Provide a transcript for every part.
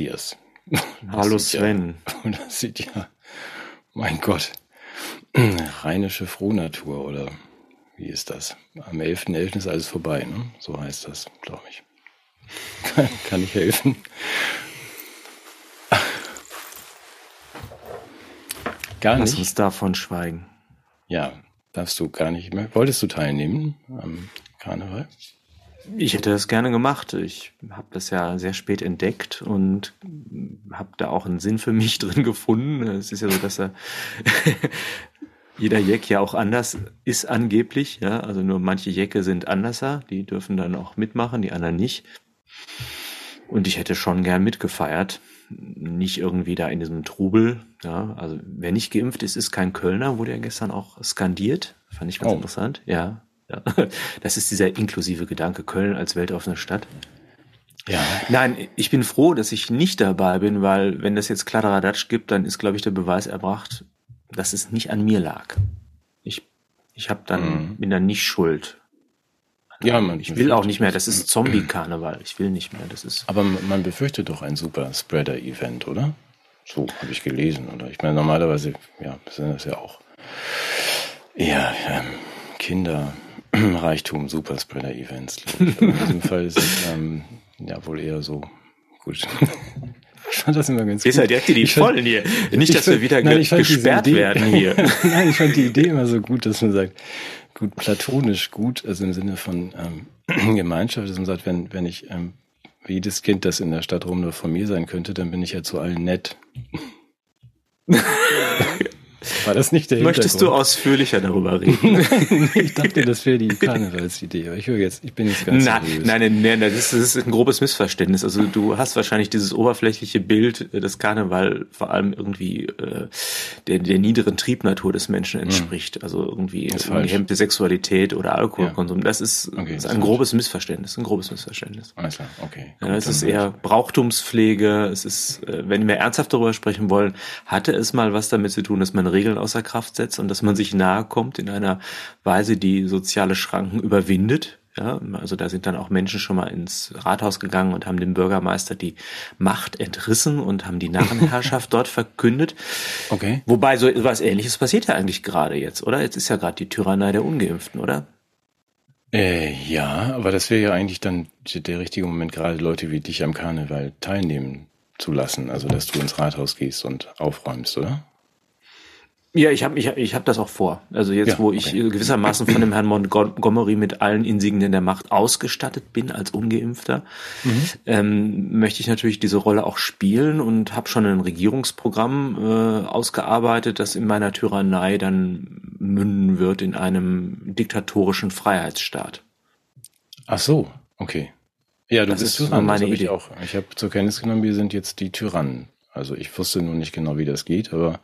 Hallo Matthias. Hallo Sven. Ja, das sieht ja, mein Gott, rheinische Frohnatur oder wie ist das? Am 11.11. .11. ist alles vorbei, ne? So heißt das, glaube ich. Kann, kann ich helfen? Gar nicht. Lass uns davon schweigen. Ja, darfst du gar nicht mehr. Wolltest du teilnehmen am Karneval? Ich hätte das gerne gemacht. Ich habe das ja sehr spät entdeckt und habe da auch einen Sinn für mich drin gefunden. Es ist ja so, dass er jeder Jeck ja auch anders ist angeblich. Ja, also nur manche Jecke sind anderser, die dürfen dann auch mitmachen, die anderen nicht. Und ich hätte schon gern mitgefeiert. Nicht irgendwie da in diesem Trubel. Ja, also wer nicht geimpft ist, ist kein Kölner, wurde ja gestern auch skandiert. Fand ich ganz oh. interessant. Ja, ja. Das ist dieser inklusive Gedanke, Köln als weltoffene Stadt. Ja. Nein, ich bin froh, dass ich nicht dabei bin, weil wenn das jetzt Kladderadatsch gibt, dann ist, glaube ich, der Beweis erbracht, dass es nicht an mir lag. Ich, ich habe dann, mhm. bin dann nicht schuld. Ja, man ich will auch nicht mehr. Das ist Zombie-Karneval. Ich will nicht mehr. Das ist. Aber man befürchtet doch ein super Spreader-Event, oder? So habe ich gelesen. Oder ich meine, normalerweise, ja, sind das ja auch eher ähm, Kinder, Reichtum, Superspreader-Events. In diesem Fall ist es ähm, ja wohl eher so gut. Ich fand das immer ganz gut. Ist ja direkt die Vollen hier. Nicht, dass wir wieder nein, gesperrt werden hier. nein, ich fand die Idee immer so gut, dass man sagt, gut, platonisch gut, also im Sinne von ähm, Gemeinschaft, dass man sagt, wenn, wenn ich ähm, wie jedes Kind, das in der Stadt rum nur von mir sein könnte, dann bin ich ja zu allen nett. War das nicht der Möchtest du ausführlicher darüber reden? ich dachte, das wäre die Karnevalsidee, aber ich höre jetzt, ich bin jetzt ganz nein, seriös. Nein, nein, nein, das ist ein grobes Missverständnis. Also du hast wahrscheinlich dieses oberflächliche Bild, äh, das Karneval vor allem irgendwie äh, der, der niederen Triebnatur des Menschen hm. entspricht. Also irgendwie gehemmte Sexualität oder Alkoholkonsum. Ja. Das ist, okay, ist ein grobes Missverständnis, ein grobes Missverständnis. Alles klar, okay. Ja, es ist eher Brauchtumspflege. Es ist, äh, wenn wir ernsthaft darüber sprechen wollen, hatte es mal was damit zu tun, dass man Regeln außer Kraft setzt und dass man sich nahe kommt in einer Weise, die soziale Schranken überwindet. Ja, also da sind dann auch Menschen schon mal ins Rathaus gegangen und haben dem Bürgermeister die Macht entrissen und haben die Narrenherrschaft dort verkündet. Okay. Wobei so etwas Ähnliches passiert ja eigentlich gerade jetzt, oder? Jetzt ist ja gerade die Tyrannei der Ungeimpften, oder? Äh, ja, aber das wäre ja eigentlich dann der richtige Moment, gerade Leute wie dich am Karneval teilnehmen zu lassen. Also, dass du ins Rathaus gehst und aufräumst, oder? Ja, ich habe ich, ich hab das auch vor. Also jetzt, ja, wo ich okay. gewissermaßen von dem Herrn Montgomery mit allen Insignien der Macht ausgestattet bin als Ungeimpfter, mhm. ähm, möchte ich natürlich diese Rolle auch spielen und habe schon ein Regierungsprogramm äh, ausgearbeitet, das in meiner Tyrannei dann münden wird in einem diktatorischen Freiheitsstaat. Ach so, okay. Ja, du das bist ist meine Idee. Ich auch. Ich habe zur Kenntnis genommen, wir sind jetzt die Tyrannen. Also ich wusste nur nicht genau, wie das geht, aber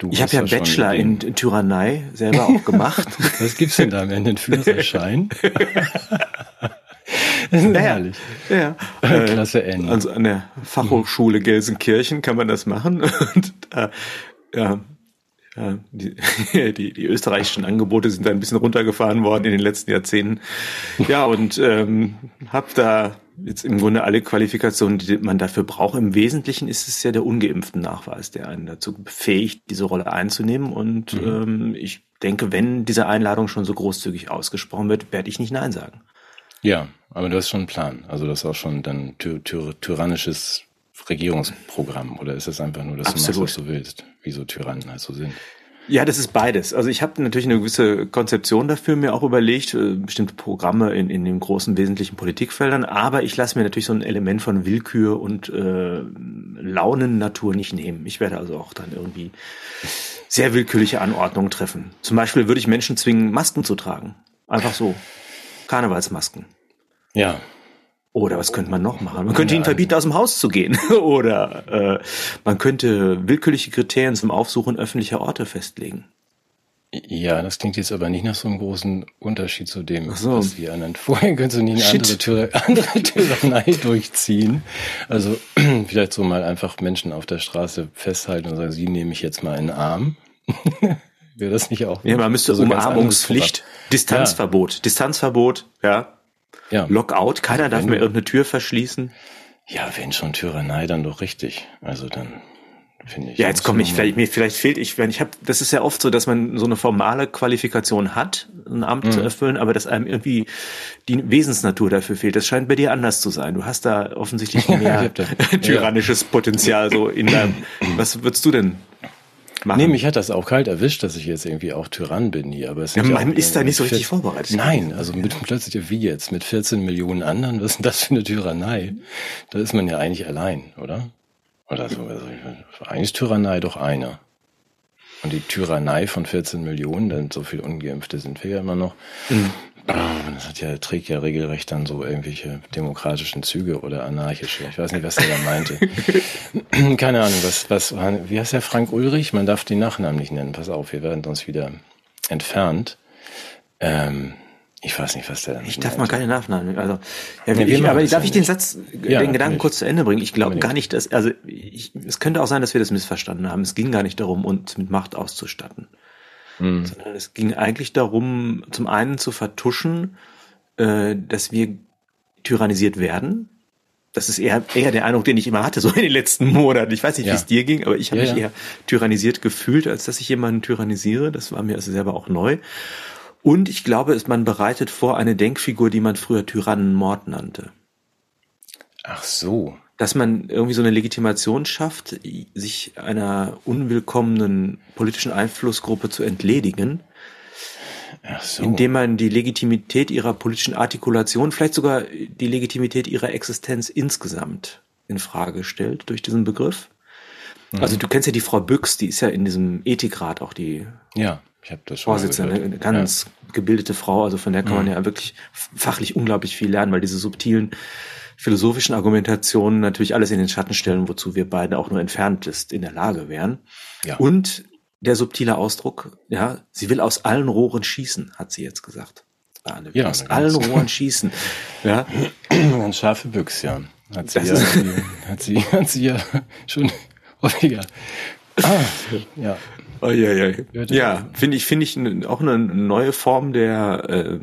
Du ich habe ja Bachelor in, in Tyrannei selber auch gemacht. Was gibt's denn da am Ende? Einen Führerschein? naja, herrlich. Ja. Klasse N. Also an der Fachhochschule Gelsenkirchen kann man das machen. Und äh, ja, ja, die, die, die österreichischen Angebote sind da ein bisschen runtergefahren worden in den letzten Jahrzehnten. Ja, und ähm, habe da jetzt im Grunde alle Qualifikationen, die man dafür braucht. Im Wesentlichen ist es ja der ungeimpften Nachweis, der einen dazu befähigt, diese Rolle einzunehmen. Und mhm. ähm, ich denke, wenn diese Einladung schon so großzügig ausgesprochen wird, werde ich nicht Nein sagen. Ja, aber du hast schon einen Plan. Also das ist auch schon dann ty ty tyrannisches Regierungsprogramm. Oder ist es einfach nur, dass Absolut. du machst, was du willst, wie so Tyrannen halt so sind? Ja, das ist beides. Also ich habe natürlich eine gewisse Konzeption dafür mir auch überlegt, äh, bestimmte Programme in, in den großen wesentlichen Politikfeldern, aber ich lasse mir natürlich so ein Element von Willkür und äh, Launennatur nicht nehmen. Ich werde also auch dann irgendwie sehr willkürliche Anordnungen treffen. Zum Beispiel würde ich Menschen zwingen, Masken zu tragen. Einfach so. Karnevalsmasken. Ja, oder was könnte man noch machen? Man könnte ihnen verbieten, aus dem Haus zu gehen. Oder äh, man könnte willkürliche Kriterien zum Aufsuchen öffentlicher Orte festlegen. Ja, das klingt jetzt aber nicht nach so einem großen Unterschied zu dem, so. was die anderen. Vorher könntest du nicht eine andere, Tür, andere Tyrannei durchziehen. Also vielleicht so mal einfach Menschen auf der Straße festhalten und sagen, sie nehme ich jetzt mal in den Arm. Wäre das nicht auch? Ja, man müsste also Umarmungspflicht, Distanzverbot, ja. Distanzverbot, ja, ja. Lockout, keiner darf mehr irgendeine Tür verschließen. Ja, wenn schon Tyrannei, dann doch richtig. Also dann finde ich. Ja, jetzt komme ich, vielleicht, mir, vielleicht fehlt ich, wenn ich habe, das ist ja oft so, dass man so eine formale Qualifikation hat, ein Amt mhm. zu erfüllen, aber dass einem irgendwie die Wesensnatur dafür fehlt. Das scheint bei dir anders zu sein. Du hast da offensichtlich mehr tyrannisches Potenzial so in deinem, was würdest du denn machen. Nee, mich hat das auch kalt erwischt, dass ich jetzt irgendwie auch Tyrann bin hier. Aber es ja, man ist da nicht so richtig vorbereitet. Nein, also mit plötzlich wie jetzt, mit 14 Millionen anderen, was ist denn das für eine Tyrannei? Da ist man ja eigentlich allein, oder? Oder so, also eigentlich ist Tyrannei doch eine. Und die Tyrannei von 14 Millionen, denn so viel Ungeimpfte sind wir ja immer noch. Mhm. Das hat ja, trägt ja regelrecht dann so irgendwelche demokratischen Züge oder anarchische. Ich weiß nicht, was er da meinte. Keine Ahnung, was, was, wie heißt der Frank Ulrich? Man darf den Nachnamen nicht nennen. Pass auf, wir werden uns wieder entfernt. Ähm, ich weiß nicht, was der dann Ich darf mal keine Nachnamen. Also, ja, ja, ich, aber darf ich den Satz, ja, den Gedanken nicht. kurz zu Ende bringen? Ich glaube gar nicht, dass, also, ich, es könnte auch sein, dass wir das missverstanden haben. Es ging gar nicht darum, uns mit Macht auszustatten. Mhm. Sondern es ging eigentlich darum, zum einen zu vertuschen, äh, dass wir tyrannisiert werden. Das ist eher, eher der Eindruck, den ich immer hatte, so in den letzten Monaten. Ich weiß nicht, ja. wie es dir ging, aber ich habe ja, mich ja. eher tyrannisiert gefühlt, als dass ich jemanden tyrannisiere. Das war mir also selber auch neu. Und ich glaube, man bereitet vor eine Denkfigur, die man früher Tyrannenmord nannte. Ach so dass man irgendwie so eine Legitimation schafft, sich einer unwillkommenen politischen Einflussgruppe zu entledigen, so. indem man die Legitimität ihrer politischen Artikulation, vielleicht sogar die Legitimität ihrer Existenz insgesamt in Frage stellt durch diesen Begriff. Mhm. Also du kennst ja die Frau Büchs, die ist ja in diesem Ethikrat auch die ja, ich hab das schon Vorsitzende, eine ganz ja. gebildete Frau, also von der kann man mhm. ja wirklich fachlich unglaublich viel lernen, weil diese subtilen philosophischen Argumentationen natürlich alles in den Schatten stellen, wozu wir beide auch nur entferntest in der Lage wären. Ja. Und der subtile Ausdruck, ja, sie will aus allen Rohren schießen, hat sie jetzt gesagt. Arne, ja, aus allen Rohren schießen. Ja. Ganz scharfe Büchs, ja. Hat sie, ja, hat sie, hat sie ja schon häufiger. Ah, ja. Oh, ja, ja, ja finde ich, finde ich auch eine neue Form der äh,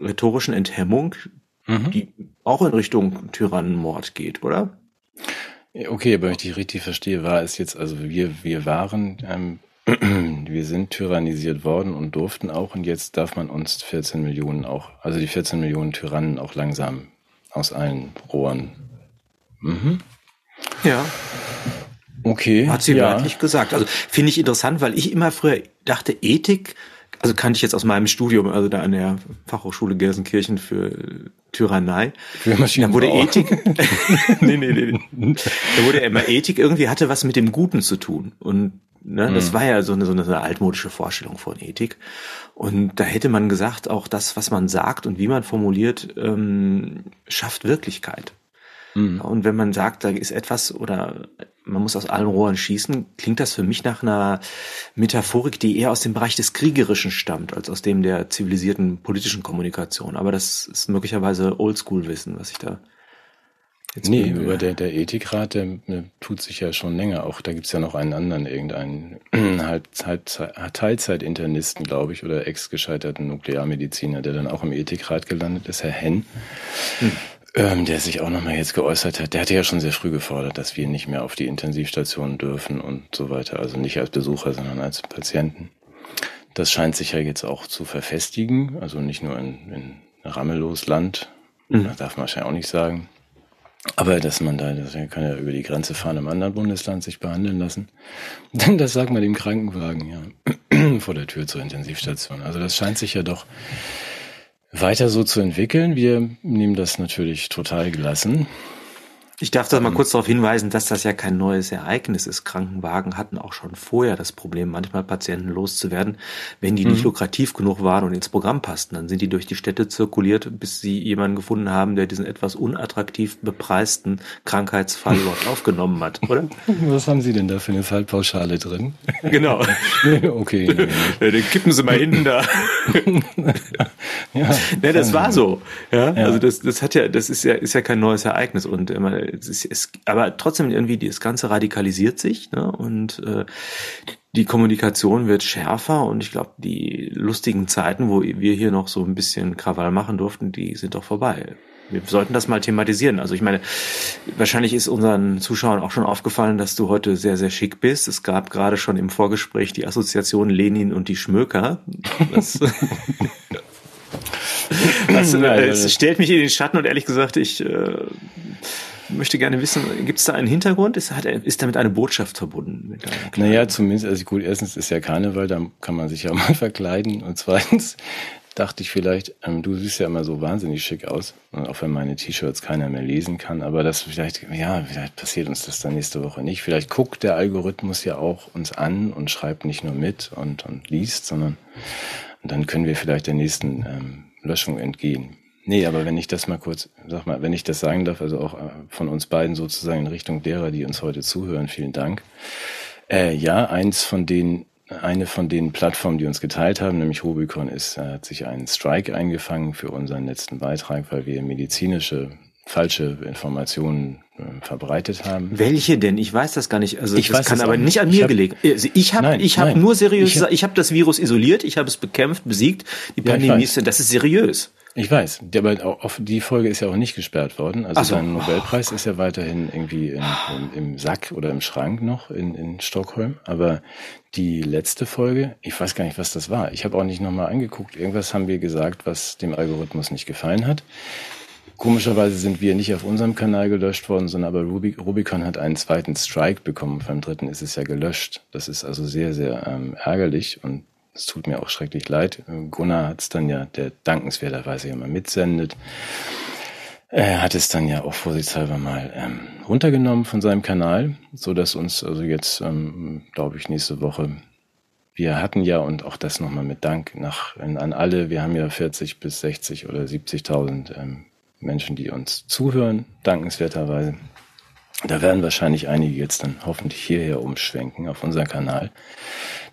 rhetorischen Enthemmung, mhm. die auch in Richtung Tyrannenmord geht, oder? Okay, aber wenn ich dich richtig verstehe, war es jetzt, also wir, wir waren, ähm, wir sind tyrannisiert worden und durften auch und jetzt darf man uns 14 Millionen auch, also die 14 Millionen Tyrannen auch langsam aus allen Rohren. Mhm. Ja. Okay. Hat sie ja. wörtlich gesagt. Also finde ich interessant, weil ich immer früher dachte, Ethik also kannte ich jetzt aus meinem Studium, also da an der Fachhochschule Gelsenkirchen für Tyrannei. Für da wurde Ethik, nee, nee, nee, nee. Da wurde immer Ethik irgendwie hatte was mit dem Guten zu tun. Und ne, das mhm. war ja so eine, so eine altmodische Vorstellung von Ethik. Und da hätte man gesagt, auch das, was man sagt und wie man formuliert, ähm, schafft Wirklichkeit. Mhm. Und wenn man sagt, da ist etwas oder man muss aus allen Rohren schießen, klingt das für mich nach einer Metaphorik, die eher aus dem Bereich des Kriegerischen stammt, als aus dem der zivilisierten politischen Kommunikation. Aber das ist möglicherweise Oldschool-Wissen, was ich da jetzt Nee, über der, der Ethikrat, der, der, tut sich ja schon länger. Auch da gibt's ja noch einen anderen, irgendeinen halt, Teilzeitinternisten, glaube ich, oder ex-gescheiterten Nuklearmediziner, der dann auch im Ethikrat gelandet ist, Herr Henn. Hm ähm, der sich auch nochmal jetzt geäußert hat, der hatte ja schon sehr früh gefordert, dass wir nicht mehr auf die Intensivstation dürfen und so weiter. Also nicht als Besucher, sondern als Patienten. Das scheint sich ja jetzt auch zu verfestigen, also nicht nur in, in Rammelos Land, mhm. das darf man wahrscheinlich auch nicht sagen. Aber dass man da, das kann ja über die Grenze fahren im anderen Bundesland sich behandeln lassen. Dann das sagt man dem Krankenwagen, ja, vor der Tür zur Intensivstation. Also das scheint sich ja doch weiter so zu entwickeln. Wir nehmen das natürlich total gelassen. Ich darf da mal ähm. kurz darauf hinweisen, dass das ja kein neues Ereignis ist. Krankenwagen hatten auch schon vorher das Problem, manchmal Patienten loszuwerden, wenn die mhm. nicht lukrativ genug waren und ins Programm passten. Dann sind die durch die Städte zirkuliert, bis sie jemanden gefunden haben, der diesen etwas unattraktiv bepreisten Krankheitsfall dort aufgenommen hat, oder? Was haben Sie denn da für eine Fallpauschale drin? Genau. okay. Den kippen Sie mal hinten da. ja, ja, das war so. Ja, ja, also das, das hat ja, das ist ja, ist ja kein neues Ereignis und immer es ist, es, aber trotzdem irgendwie das Ganze radikalisiert sich ne? und äh, die Kommunikation wird schärfer und ich glaube, die lustigen Zeiten, wo wir hier noch so ein bisschen Krawall machen durften, die sind doch vorbei. wir sollten das mal thematisieren. Also ich meine, wahrscheinlich ist unseren Zuschauern auch schon aufgefallen, dass du heute sehr, sehr schick bist. Es gab gerade schon im Vorgespräch die Assoziation Lenin und die Schmöker. Das, das, äh, es stellt mich in den Schatten und ehrlich gesagt, ich äh, möchte gerne wissen, gibt es da einen Hintergrund? Ist, hat, ist damit eine Botschaft verbunden? naja, zumindest, also gut, erstens ist ja Karneval, da kann man sich ja mal verkleiden. Und zweitens dachte ich vielleicht, ähm, du siehst ja immer so wahnsinnig schick aus, auch wenn meine T-Shirts keiner mehr lesen kann, aber das vielleicht, ja, vielleicht passiert uns das dann nächste Woche nicht. Vielleicht guckt der Algorithmus ja auch uns an und schreibt nicht nur mit und, und liest, sondern dann können wir vielleicht der nächsten ähm, Löschung entgehen. Nee, aber wenn ich das mal kurz, sag mal, wenn ich das sagen darf, also auch äh, von uns beiden sozusagen in Richtung derer, die uns heute zuhören, vielen Dank. Äh, ja, eins von den, eine von den Plattformen, die uns geteilt haben, nämlich Rubicon, ist, äh, hat sich einen Strike eingefangen für unseren letzten Beitrag, weil wir medizinische falsche Informationen äh, verbreitet haben. Welche denn? Ich weiß das gar nicht. Also ich das weiß kann aber nicht an mir gelegen. Also ich habe ich habe nur seriös ich hab, ich habe das Virus isoliert, ich habe es bekämpft, besiegt. Die Pandemie ist das ist seriös. Ich weiß, aber die Folge ist ja auch nicht gesperrt worden. Also so. sein Nobelpreis ist ja weiterhin irgendwie in, in, im Sack oder im Schrank noch in, in Stockholm. Aber die letzte Folge, ich weiß gar nicht, was das war. Ich habe auch nicht nochmal angeguckt. Irgendwas haben wir gesagt, was dem Algorithmus nicht gefallen hat. Komischerweise sind wir nicht auf unserem Kanal gelöscht worden, sondern aber Rubicon hat einen zweiten Strike bekommen. Beim dritten ist es ja gelöscht. Das ist also sehr, sehr ähm, ärgerlich und es tut mir auch schrecklich leid. Gunnar hat es dann ja, der dankenswerterweise immer mitsendet, er hat es dann ja auch vorsichtshalber mal ähm, runtergenommen von seinem Kanal, so dass uns also jetzt, ähm, glaube ich, nächste Woche wir hatten ja, und auch das nochmal mit Dank nach, an alle, wir haben ja 40 bis 60 oder 70.000 ähm, Menschen, die uns zuhören, dankenswerterweise. Da werden wahrscheinlich einige jetzt dann hoffentlich hierher umschwenken auf unseren Kanal,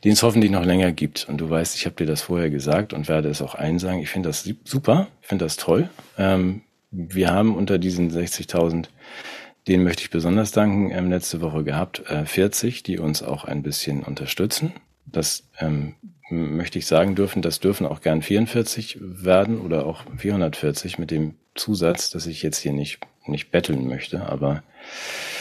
den es hoffentlich noch länger gibt. Und du weißt, ich habe dir das vorher gesagt und werde es auch einsagen. Ich finde das super, ich finde das toll. Ähm, wir haben unter diesen 60.000, denen möchte ich besonders danken, ähm, letzte Woche gehabt, äh, 40, die uns auch ein bisschen unterstützen. Das ähm, möchte ich sagen dürfen, das dürfen auch gern 44 werden oder auch 440 mit dem Zusatz, dass ich jetzt hier nicht, nicht betteln möchte, aber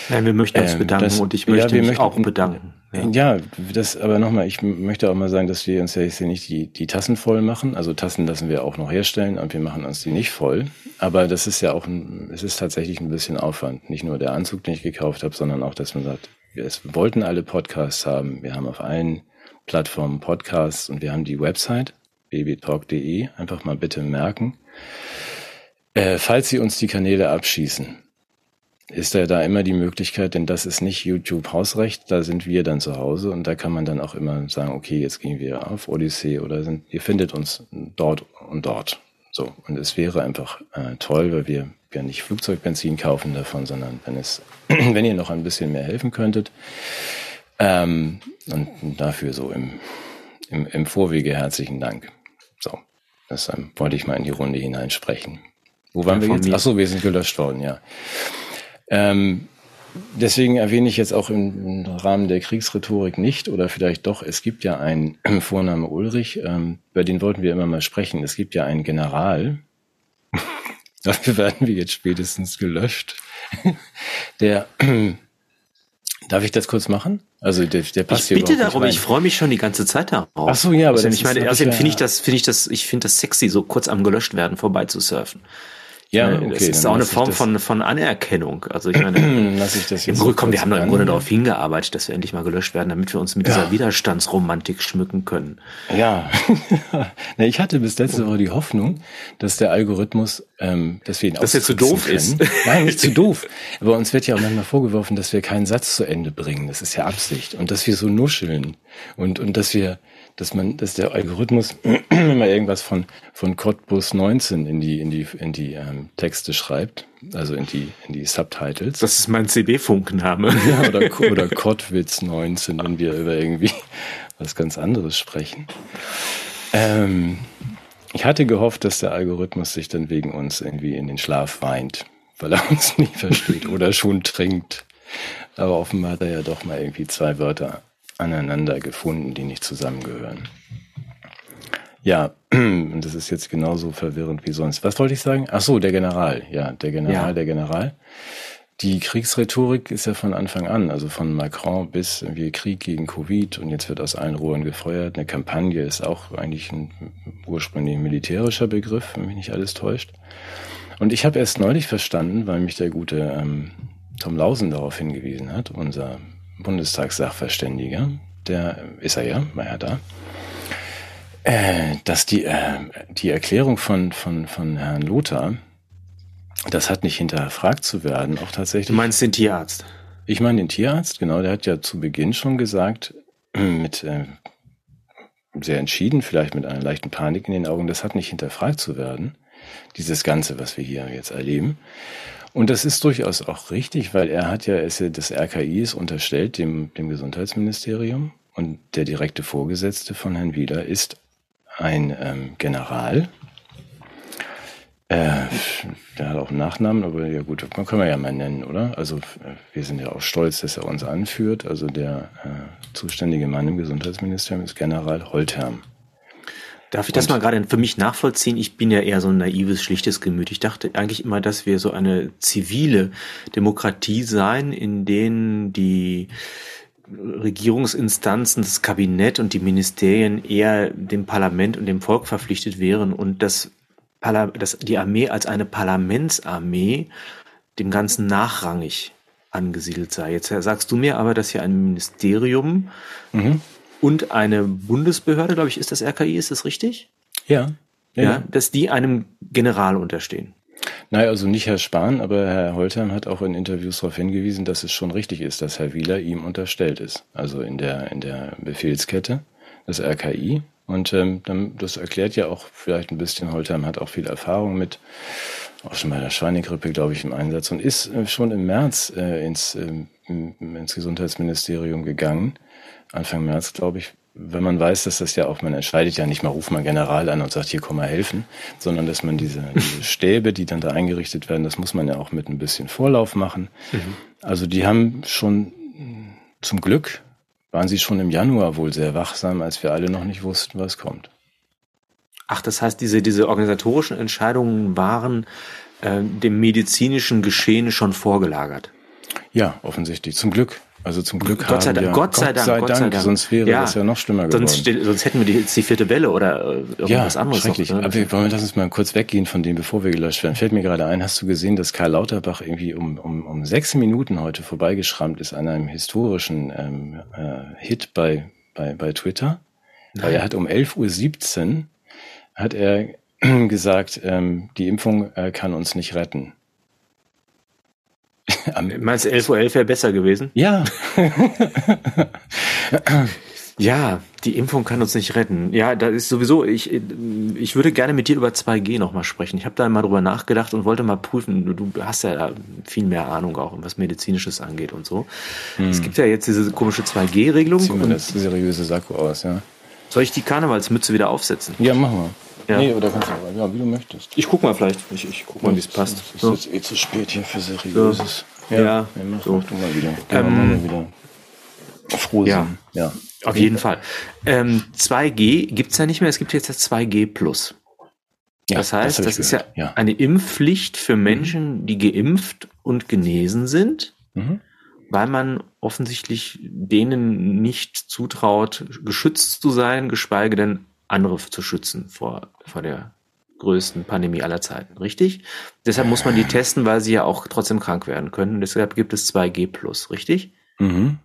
Nein, wir möchten uns ähm, bedanken das, und ich möchte ja, mich möchten, auch bedanken. Ja. ja, das, aber nochmal, ich möchte auch mal sagen, dass wir uns ja jetzt hier nicht die, die Tassen voll machen. Also Tassen lassen wir auch noch herstellen und wir machen uns die nicht voll. Aber das ist ja auch, ein, es ist tatsächlich ein bisschen Aufwand. Nicht nur der Anzug, den ich gekauft habe, sondern auch, dass man sagt, wir wollten alle Podcasts haben. Wir haben auf allen Plattformen Podcasts und wir haben die Website babytalk.de. Einfach mal bitte merken. Äh, falls Sie uns die Kanäle abschießen, ist ja da immer die Möglichkeit, denn das ist nicht YouTube Hausrecht, da sind wir dann zu Hause und da kann man dann auch immer sagen, okay, jetzt gehen wir auf Odyssee oder sind, ihr findet uns dort und dort. So. Und es wäre einfach äh, toll, weil wir ja nicht Flugzeugbenzin kaufen davon, sondern wenn es, wenn ihr noch ein bisschen mehr helfen könntet. Ähm, und dafür so im, im, im Vorwege herzlichen Dank. So. Das ähm, wollte ich mal in die Runde hineinsprechen. Wo waren ja, wir jetzt? Ach so, wir sind gelöscht worden, ja. Ähm, deswegen erwähne ich jetzt auch im, im, Rahmen der Kriegsrhetorik nicht oder vielleicht doch, es gibt ja einen Vorname Ulrich, ähm, bei den wollten wir immer mal sprechen. Es gibt ja einen General, dafür werden wir jetzt spätestens gelöscht, der Darf ich das kurz machen? Also der, der passt ich bitte darum, ich freue mich schon die ganze Zeit darauf. Ach so, ja, aber also, ich meine, außerdem finde ich das, finde ich das, ich finde das sexy, so kurz am gelöscht werden vorbei zu surfen. Ja, okay. Das ist auch eine Form von, von Anerkennung. Also ich meine, lass ich das jetzt im Grunde, komm, wir haben doch im Grunde darauf hingearbeitet, dass wir endlich mal gelöscht werden, damit wir uns mit ja. dieser Widerstandsromantik schmücken können. Ja, ich hatte bis letzte Woche die Hoffnung, dass der Algorithmus, ähm, dass wir ihn Dass er zu doof können. ist. Nein, nicht zu doof. Aber uns wird ja auch manchmal vorgeworfen, dass wir keinen Satz zu Ende bringen. Das ist ja Absicht. Und dass wir so nuscheln. Und, und dass wir, dass man, dass der Algorithmus immer irgendwas von von Cottbus 19 in die in die in die ähm, Texte schreibt, also in die in die Subtitles. Das ist mein CB-Funkname. Ja, oder oder Kottwitz 19, wenn wir über irgendwie was ganz anderes sprechen. Ähm, ich hatte gehofft, dass der Algorithmus sich dann wegen uns irgendwie in den Schlaf weint, weil er uns nicht versteht oder schon trinkt. Aber offenbar hat er ja doch mal irgendwie zwei Wörter aneinander gefunden, die nicht zusammengehören. Ja, und das ist jetzt genauso verwirrend wie sonst. Was wollte ich sagen? Ach so, der General. Ja, der General, ja. der General. Die Kriegsrhetorik ist ja von Anfang an, also von Macron bis wir Krieg gegen Covid und jetzt wird aus allen Rohren gefeuert. Eine Kampagne ist auch eigentlich ein ursprünglich militärischer Begriff, wenn mich nicht alles täuscht. Und ich habe erst neulich verstanden, weil mich der gute ähm, Tom Lausen darauf hingewiesen hat, unser Bundestagssachverständiger, der ist er ja, war ja da, äh, dass die, äh, die Erklärung von, von, von Herrn Lothar, das hat nicht hinterfragt zu werden, auch tatsächlich. Du meinst den Tierarzt? Ich meine den Tierarzt, genau, der hat ja zu Beginn schon gesagt, mit äh, sehr entschieden, vielleicht mit einer leichten Panik in den Augen, das hat nicht hinterfragt zu werden, dieses Ganze, was wir hier jetzt erleben. Und das ist durchaus auch richtig, weil er hat ja, ist ja das RKI ist unterstellt dem, dem Gesundheitsministerium und der direkte Vorgesetzte von Herrn Wieler ist ein ähm, General, äh, der hat auch einen Nachnamen, aber ja gut, man kann man ja mal nennen, oder? Also äh, wir sind ja auch stolz, dass er uns anführt. Also der äh, zuständige Mann im Gesundheitsministerium ist General Holtherm. Darf ich das mal gerade für mich nachvollziehen? Ich bin ja eher so ein naives, schlichtes Gemüt. Ich dachte eigentlich immer, dass wir so eine zivile Demokratie seien, in denen die Regierungsinstanzen, das Kabinett und die Ministerien eher dem Parlament und dem Volk verpflichtet wären und das dass die Armee als eine Parlamentsarmee dem Ganzen nachrangig angesiedelt sei. Jetzt sagst du mir aber, dass hier ein Ministerium mhm. Und eine Bundesbehörde, glaube ich, ist das RKI, ist das richtig? Ja. Ja, ja dass die einem General unterstehen. Nein, also nicht Herr Spahn, aber Herr Holtern hat auch in Interviews darauf hingewiesen, dass es schon richtig ist, dass Herr Wieler ihm unterstellt ist. Also in der, in der Befehlskette, das RKI. Und ähm, das erklärt ja auch vielleicht ein bisschen, Holtheim hat auch viel Erfahrung mit, auch schon bei der Schweinegrippe, glaube ich, im Einsatz und ist äh, schon im März äh, ins, äh, ins Gesundheitsministerium gegangen. Anfang März, glaube ich, wenn man weiß, dass das ja auch, man entscheidet ja nicht mal, ruft mal General an und sagt, hier komm mal helfen, sondern dass man diese, diese Stäbe, die dann da eingerichtet werden, das muss man ja auch mit ein bisschen Vorlauf machen. Mhm. Also die haben schon zum Glück waren Sie schon im Januar wohl sehr wachsam, als wir alle noch nicht wussten, was kommt. Ach, das heißt, diese, diese organisatorischen Entscheidungen waren äh, dem medizinischen Geschehen schon vorgelagert. Ja, offensichtlich. Zum Glück. Also zum Glück Gott sei Dank, wir, Gott sei Dank, Gott sei Dank, sonst wäre ja. das ja noch schlimmer geworden. Sonst, sonst hätten wir die, jetzt die vierte Welle oder äh, irgendwas ja, anderes. Schrecklich. Noch, ne? Aber wir wollen lass uns mal kurz weggehen von dem, bevor wir gelöscht werden. Fällt mir gerade ein, hast du gesehen, dass Karl Lauterbach irgendwie um, um, um sechs Minuten heute vorbeigeschrammt ist an einem historischen ähm, äh, Hit bei, bei, bei Twitter? Nein. Weil er hat um 11.17 Uhr hat er gesagt, ähm, die Impfung äh, kann uns nicht retten. Meinst du 11.11 Uhr 11 wäre besser gewesen? Ja. ja, die Impfung kann uns nicht retten. Ja, da ist sowieso, ich, ich würde gerne mit dir über 2G nochmal sprechen. Ich habe da mal drüber nachgedacht und wollte mal prüfen. Du hast ja viel mehr Ahnung auch, was Medizinisches angeht und so. Hm. Es gibt ja jetzt diese komische 2G-Regelung. Ziehen wir das seriöse Sakko aus, ja. Soll ich die Karnevalsmütze wieder aufsetzen? Ja, mach mal. Ja. Nee, oder kannst du, ja, wie du möchtest. Ich guck mal vielleicht. Ich, ich guck mal, wie es passt. Es ist so. jetzt eh zu spät hier für seriöses. Ja, ja mach, so. mach du mal wieder. Ähm, mal wieder. Froh ja. ja. Auf jeden Fall. Ähm, 2G gibt's ja nicht mehr, es gibt jetzt das 2G Plus. Ja, das heißt, das, das ist ja, ja, eine Impfpflicht für Menschen, die geimpft und genesen sind, mhm. weil man offensichtlich denen nicht zutraut, geschützt zu sein, geschweige denn andere zu schützen vor, vor der größten Pandemie aller Zeiten, richtig? Deshalb muss man die testen, weil sie ja auch trotzdem krank werden können. deshalb gibt es 2G plus, richtig? Mhm.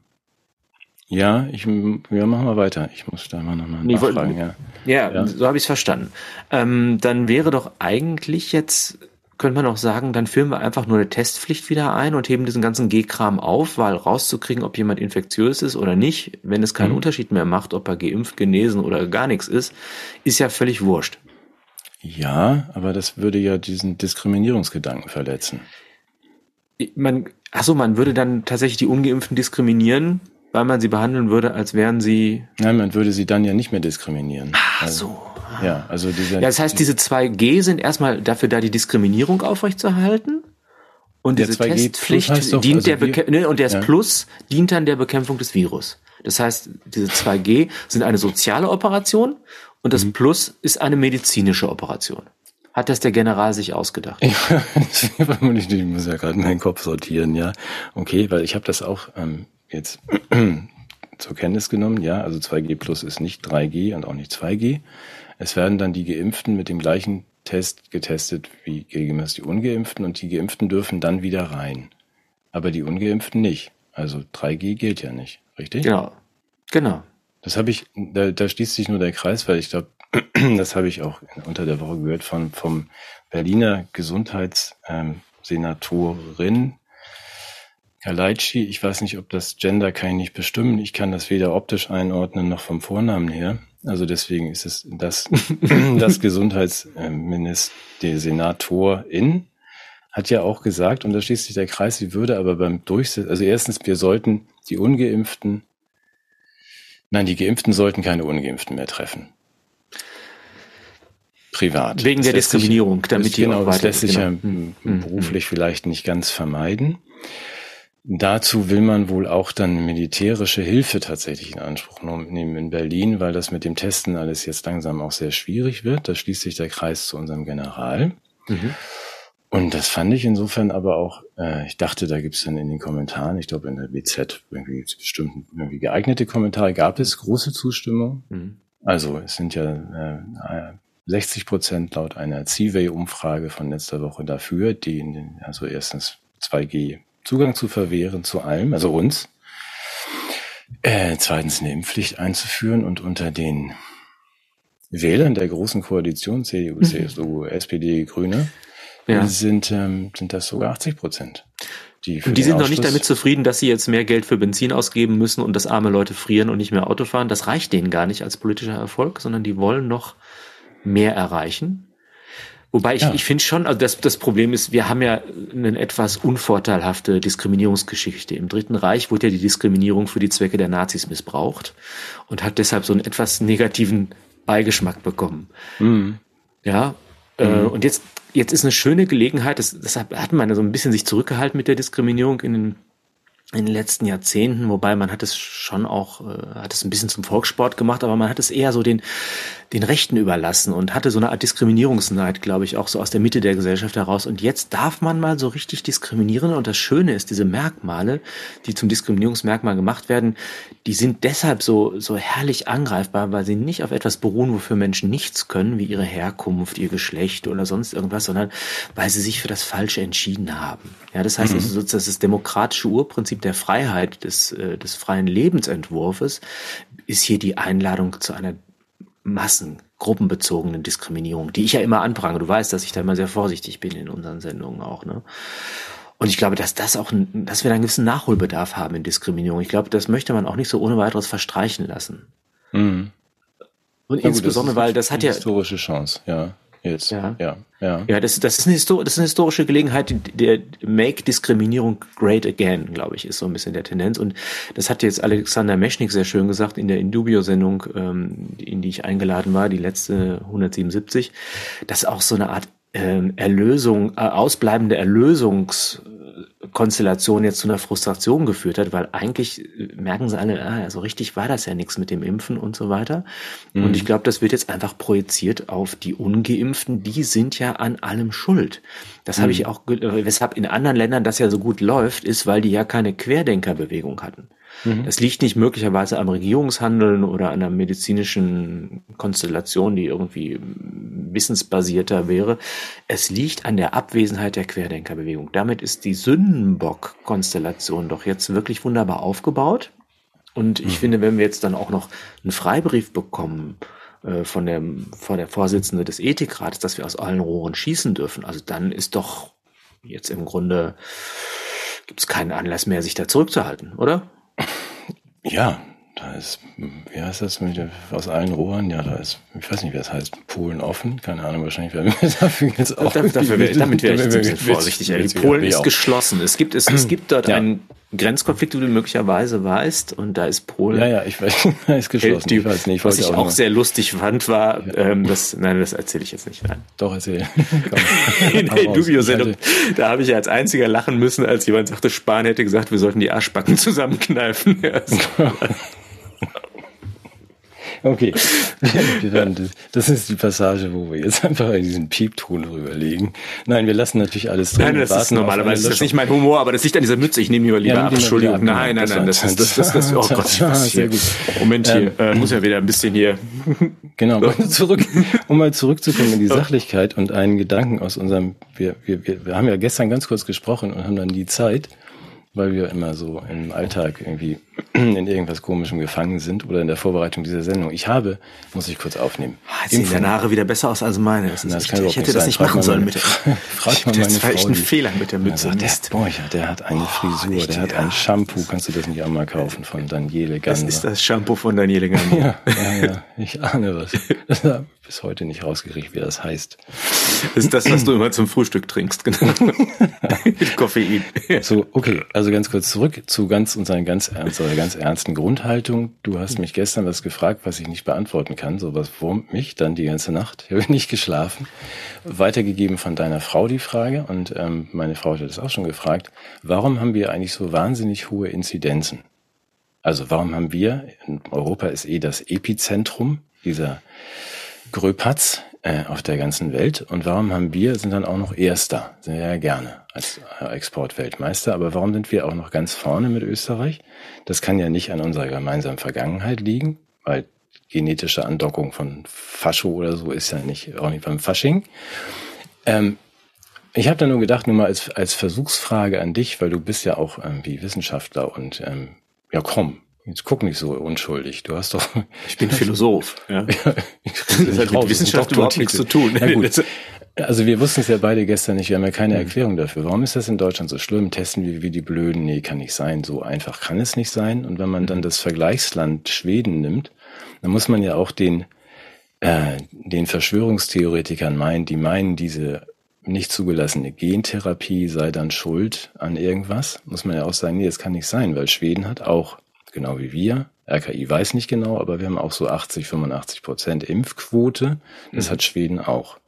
Ja, ich ja, machen wir weiter. Ich muss da mal nochmal nee, nachfragen. Ja, ja, ja. so habe ich es verstanden. Ähm, dann wäre doch eigentlich jetzt, könnte man auch sagen, dann führen wir einfach nur eine Testpflicht wieder ein und heben diesen ganzen G-Kram auf, weil rauszukriegen, ob jemand infektiös ist oder nicht, wenn es keinen mhm. Unterschied mehr macht, ob er geimpft, genesen oder gar nichts ist, ist ja völlig wurscht. Ja, aber das würde ja diesen Diskriminierungsgedanken verletzen. Man, achso, man würde dann tatsächlich die Ungeimpften diskriminieren, weil man sie behandeln würde, als wären sie. Nein, man würde sie dann ja nicht mehr diskriminieren. Ach also, so. Ja, also diese. Ja, das heißt, diese 2G sind erstmal dafür da, die Diskriminierung aufrechtzuerhalten. Und diese Testpflicht doch, dient also der Beke ne, und das ja. Plus dient dann der Bekämpfung des Virus. Das heißt, diese 2G sind eine soziale Operation und das mhm. Plus ist eine medizinische Operation. Hat das der General sich ausgedacht? Ja, ich muss ja gerade meinen Kopf sortieren, ja. Okay, weil ich habe das auch ähm, jetzt zur Kenntnis genommen, ja, also 2G plus ist nicht 3G und auch nicht 2G. Es werden dann die Geimpften mit dem gleichen Test getestet wie gegebenenfalls die Ungeimpften und die Geimpften dürfen dann wieder rein. Aber die Ungeimpften nicht. Also 3G gilt ja nicht, richtig? Genau. Genau. Das habe ich, da, da schließt sich nur der Kreis, weil ich glaube, das habe ich auch unter der Woche gehört von vom Berliner Gesundheitssenatorin ähm, Kaleitschi. Ich weiß nicht, ob das Gender kann ich nicht bestimmen. Ich kann das weder optisch einordnen noch vom Vornamen her. Also deswegen ist es das, das Gesundheitsminister, der Senatorin hat ja auch gesagt, und da schließt sich der Kreis, sie würde aber beim Durchsetzen, also erstens, wir sollten die Ungeimpften, nein, die Geimpften sollten keine Ungeimpften mehr treffen privat. Wegen das der Diskriminierung, sich, damit die genau, das lässt sich genau. ja hm. beruflich hm. vielleicht nicht ganz vermeiden. Dazu will man wohl auch dann militärische Hilfe tatsächlich in Anspruch nehmen in Berlin, weil das mit dem Testen alles jetzt langsam auch sehr schwierig wird. Da schließt sich der Kreis zu unserem General. Mhm. Und das fand ich insofern aber auch, äh, ich dachte, da gibt's dann in den Kommentaren, ich glaube in der BZ irgendwie bestimmt irgendwie geeignete Kommentare, gab es große Zustimmung. Mhm. Also es sind ja äh, 60 Prozent laut einer CIVEY-Umfrage von letzter Woche dafür, die in den, also erstens 2G Zugang zu verwehren zu allem, also uns. Äh, zweitens eine Impfpflicht einzuführen und unter den Wählern der großen Koalition, CDU, mhm. CSU, SPD, Grüne, ja. sind, ähm, sind das sogar 80 Prozent. Die, und die sind noch nicht damit zufrieden, dass sie jetzt mehr Geld für Benzin ausgeben müssen und dass arme Leute frieren und nicht mehr Auto fahren. Das reicht denen gar nicht als politischer Erfolg, sondern die wollen noch mehr erreichen. Wobei ich, ja. ich finde schon, also das, das Problem ist, wir haben ja eine etwas unvorteilhafte Diskriminierungsgeschichte. Im Dritten Reich wurde ja die Diskriminierung für die Zwecke der Nazis missbraucht und hat deshalb so einen etwas negativen Beigeschmack bekommen. Mhm. Ja, äh, mhm. äh, und jetzt, jetzt ist eine schöne Gelegenheit, das, deshalb hat man so ein bisschen sich zurückgehalten mit der Diskriminierung in den in den letzten Jahrzehnten, wobei man hat es schon auch, äh, hat es ein bisschen zum Volkssport gemacht, aber man hat es eher so den, den Rechten überlassen und hatte so eine Art Diskriminierungsneid, glaube ich, auch so aus der Mitte der Gesellschaft heraus. Und jetzt darf man mal so richtig diskriminieren. Und das Schöne ist, diese Merkmale, die zum Diskriminierungsmerkmal gemacht werden, die sind deshalb so, so herrlich angreifbar, weil sie nicht auf etwas beruhen, wofür Menschen nichts können, wie ihre Herkunft, ihr Geschlecht oder sonst irgendwas, sondern weil sie sich für das Falsche entschieden haben. Ja, das heißt, mhm. also sozusagen das demokratische Urprinzip der Freiheit, des, äh, des freien Lebensentwurfes, ist hier die Einladung zu einer massengruppenbezogenen Diskriminierung, die ich ja immer anprange. Du weißt, dass ich da immer sehr vorsichtig bin in unseren Sendungen auch, ne? Und ich glaube, dass das auch, dass wir da einen gewissen Nachholbedarf haben in Diskriminierung. Ich glaube, das möchte man auch nicht so ohne weiteres verstreichen lassen. Mhm. Und ja, insbesondere, gut, weil das hat ja historische Chance, ja jetzt. Ja, ja, ja. ja das, das, ist eine Histor das ist eine historische Gelegenheit, der Make Diskriminierung Great Again, glaube ich, ist so ein bisschen der Tendenz. Und das hat jetzt Alexander Meschnik sehr schön gesagt in der Indubio-Sendung, ähm, in die ich eingeladen war, die letzte 177, dass auch so eine Art ähm, Erlösung, äh, ausbleibende Erlösungs Konstellation jetzt zu einer Frustration geführt hat, weil eigentlich merken sie alle, ah, so richtig war das ja nichts mit dem Impfen und so weiter. Mhm. Und ich glaube, das wird jetzt einfach projiziert auf die Ungeimpften. Die sind ja an allem schuld. Das mhm. habe ich auch, weshalb in anderen Ländern das ja so gut läuft, ist, weil die ja keine Querdenkerbewegung hatten. Mhm. Das liegt nicht möglicherweise am Regierungshandeln oder an einer medizinischen Konstellation, die irgendwie wissensbasierter wäre. Es liegt an der Abwesenheit der Querdenkerbewegung. Damit ist die Sündenbock-Konstellation doch jetzt wirklich wunderbar aufgebaut. Und ich mhm. finde, wenn wir jetzt dann auch noch einen Freibrief bekommen, äh, von der, von der Vorsitzende des Ethikrats, dass wir aus allen Rohren schießen dürfen. Also dann ist doch jetzt im Grunde gibt es keinen Anlass mehr, sich da zurückzuhalten, oder? Ja, da ist, wie heißt das mit, aus allen Rohren? Ja, da ist, ich weiß nicht, wie das heißt, Polen offen. Keine Ahnung, wahrscheinlich werden wir dafür jetzt auch. Dafür, dafür, damit wäre ich ein bisschen vorsichtig. Polen ist geschlossen. Es gibt, es, es gibt dort ja. einen Grenzkonflikt, wie du möglicherweise weißt, und da ist Polen. Ja, ja, ich weiß, da ist geschlossen. Die, ich weiß nicht, ich was ich auch, auch sehr lustig fand, war, ja. ähm, das, nein, das erzähle ich jetzt nicht. Nein. Doch, erzähl. In der Dubio-Sendung, da habe ich als einziger lachen müssen, als jemand sagte, Spahn hätte gesagt, wir sollten die Arschbacken zusammenkneifen. Okay. Das ist die Passage, wo wir jetzt einfach diesen Piepton rüberlegen. Nein, wir lassen natürlich alles drin. Nein, das ist normalerweise das ist nicht mein Humor, aber das liegt an dieser Mütze. Ich nehme die lieber ja, ab. Entschuldigung. Ab. Nein, nein, nein. Das, ist, das, das, das, oh Gott, was hier? Moment hier. Ähm, äh, muss ja wieder ein bisschen hier. Genau. Zurück, um mal zurückzukommen in die Sachlichkeit und einen Gedanken aus unserem, wir, wir, wir, wir haben ja gestern ganz kurz gesprochen und haben dann die Zeit weil wir immer so im Alltag irgendwie in irgendwas Komischem gefangen sind oder in der Vorbereitung dieser Sendung. Ich habe, muss ich kurz aufnehmen. Ah, jetzt sehen deine Haare wieder besser aus als meine. Das das kann ich hätte das nicht machen sollen mit der, Frag mal meine das war echt ein Fehler mit der Mütze. Ja, der, boah, der hat eine Frisur, oh, der hat ein Shampoo. Kannst du das nicht auch mal kaufen von Daniele Ganser? Das ist das Shampoo von Daniele Ganser. ja, ja, ja, ich ahne was. Das habe bis heute nicht rausgekriegt, wie das heißt. Das ist das, was du immer zum Frühstück trinkst, genau. mit Koffein. So, okay, also ganz kurz zurück zu ganz unseren ganz, unserer ganz ernsten Grundhaltung. Du hast mich gestern was gefragt, was ich nicht beantworten kann. So wurmt mich dann die ganze Nacht. Ich habe nicht geschlafen. Weitergegeben von deiner Frau die Frage und ähm, meine Frau hat das auch schon gefragt. Warum haben wir eigentlich so wahnsinnig hohe Inzidenzen? Also warum haben wir, in Europa ist eh das Epizentrum dieser Gröpatz äh, auf der ganzen Welt. Und warum haben wir, sind dann auch noch Erster, ja gerne als äh, Exportweltmeister, aber warum sind wir auch noch ganz vorne mit Österreich? Das kann ja nicht an unserer gemeinsamen Vergangenheit liegen, weil genetische Andockung von Fascho oder so ist ja nicht, auch nicht beim Fasching. Ähm, ich habe da nur gedacht, nur mal als, als Versuchsfrage an dich, weil du bist ja auch irgendwie Wissenschaftler und ähm, ja komm, Jetzt guck nicht so unschuldig. Du hast doch. Ich bin Philosoph. Ja. das hat mit Wissenschaft überhaupt nichts zu tun. Also wir wussten es ja beide gestern nicht. Wir haben ja keine mhm. Erklärung dafür. Warum ist das in Deutschland so schlimm? Testen wir wie die Blöden? Nee, kann nicht sein. So einfach kann es nicht sein. Und wenn man dann mhm. das Vergleichsland Schweden nimmt, dann muss man ja auch den äh, den Verschwörungstheoretikern meinen, die meinen, diese nicht zugelassene Gentherapie sei dann schuld an irgendwas, muss man ja auch sagen, nee, das kann nicht sein, weil Schweden hat auch genau wie wir. RKI weiß nicht genau, aber wir haben auch so 80, 85 Prozent Impfquote. Das mhm. hat Schweden auch.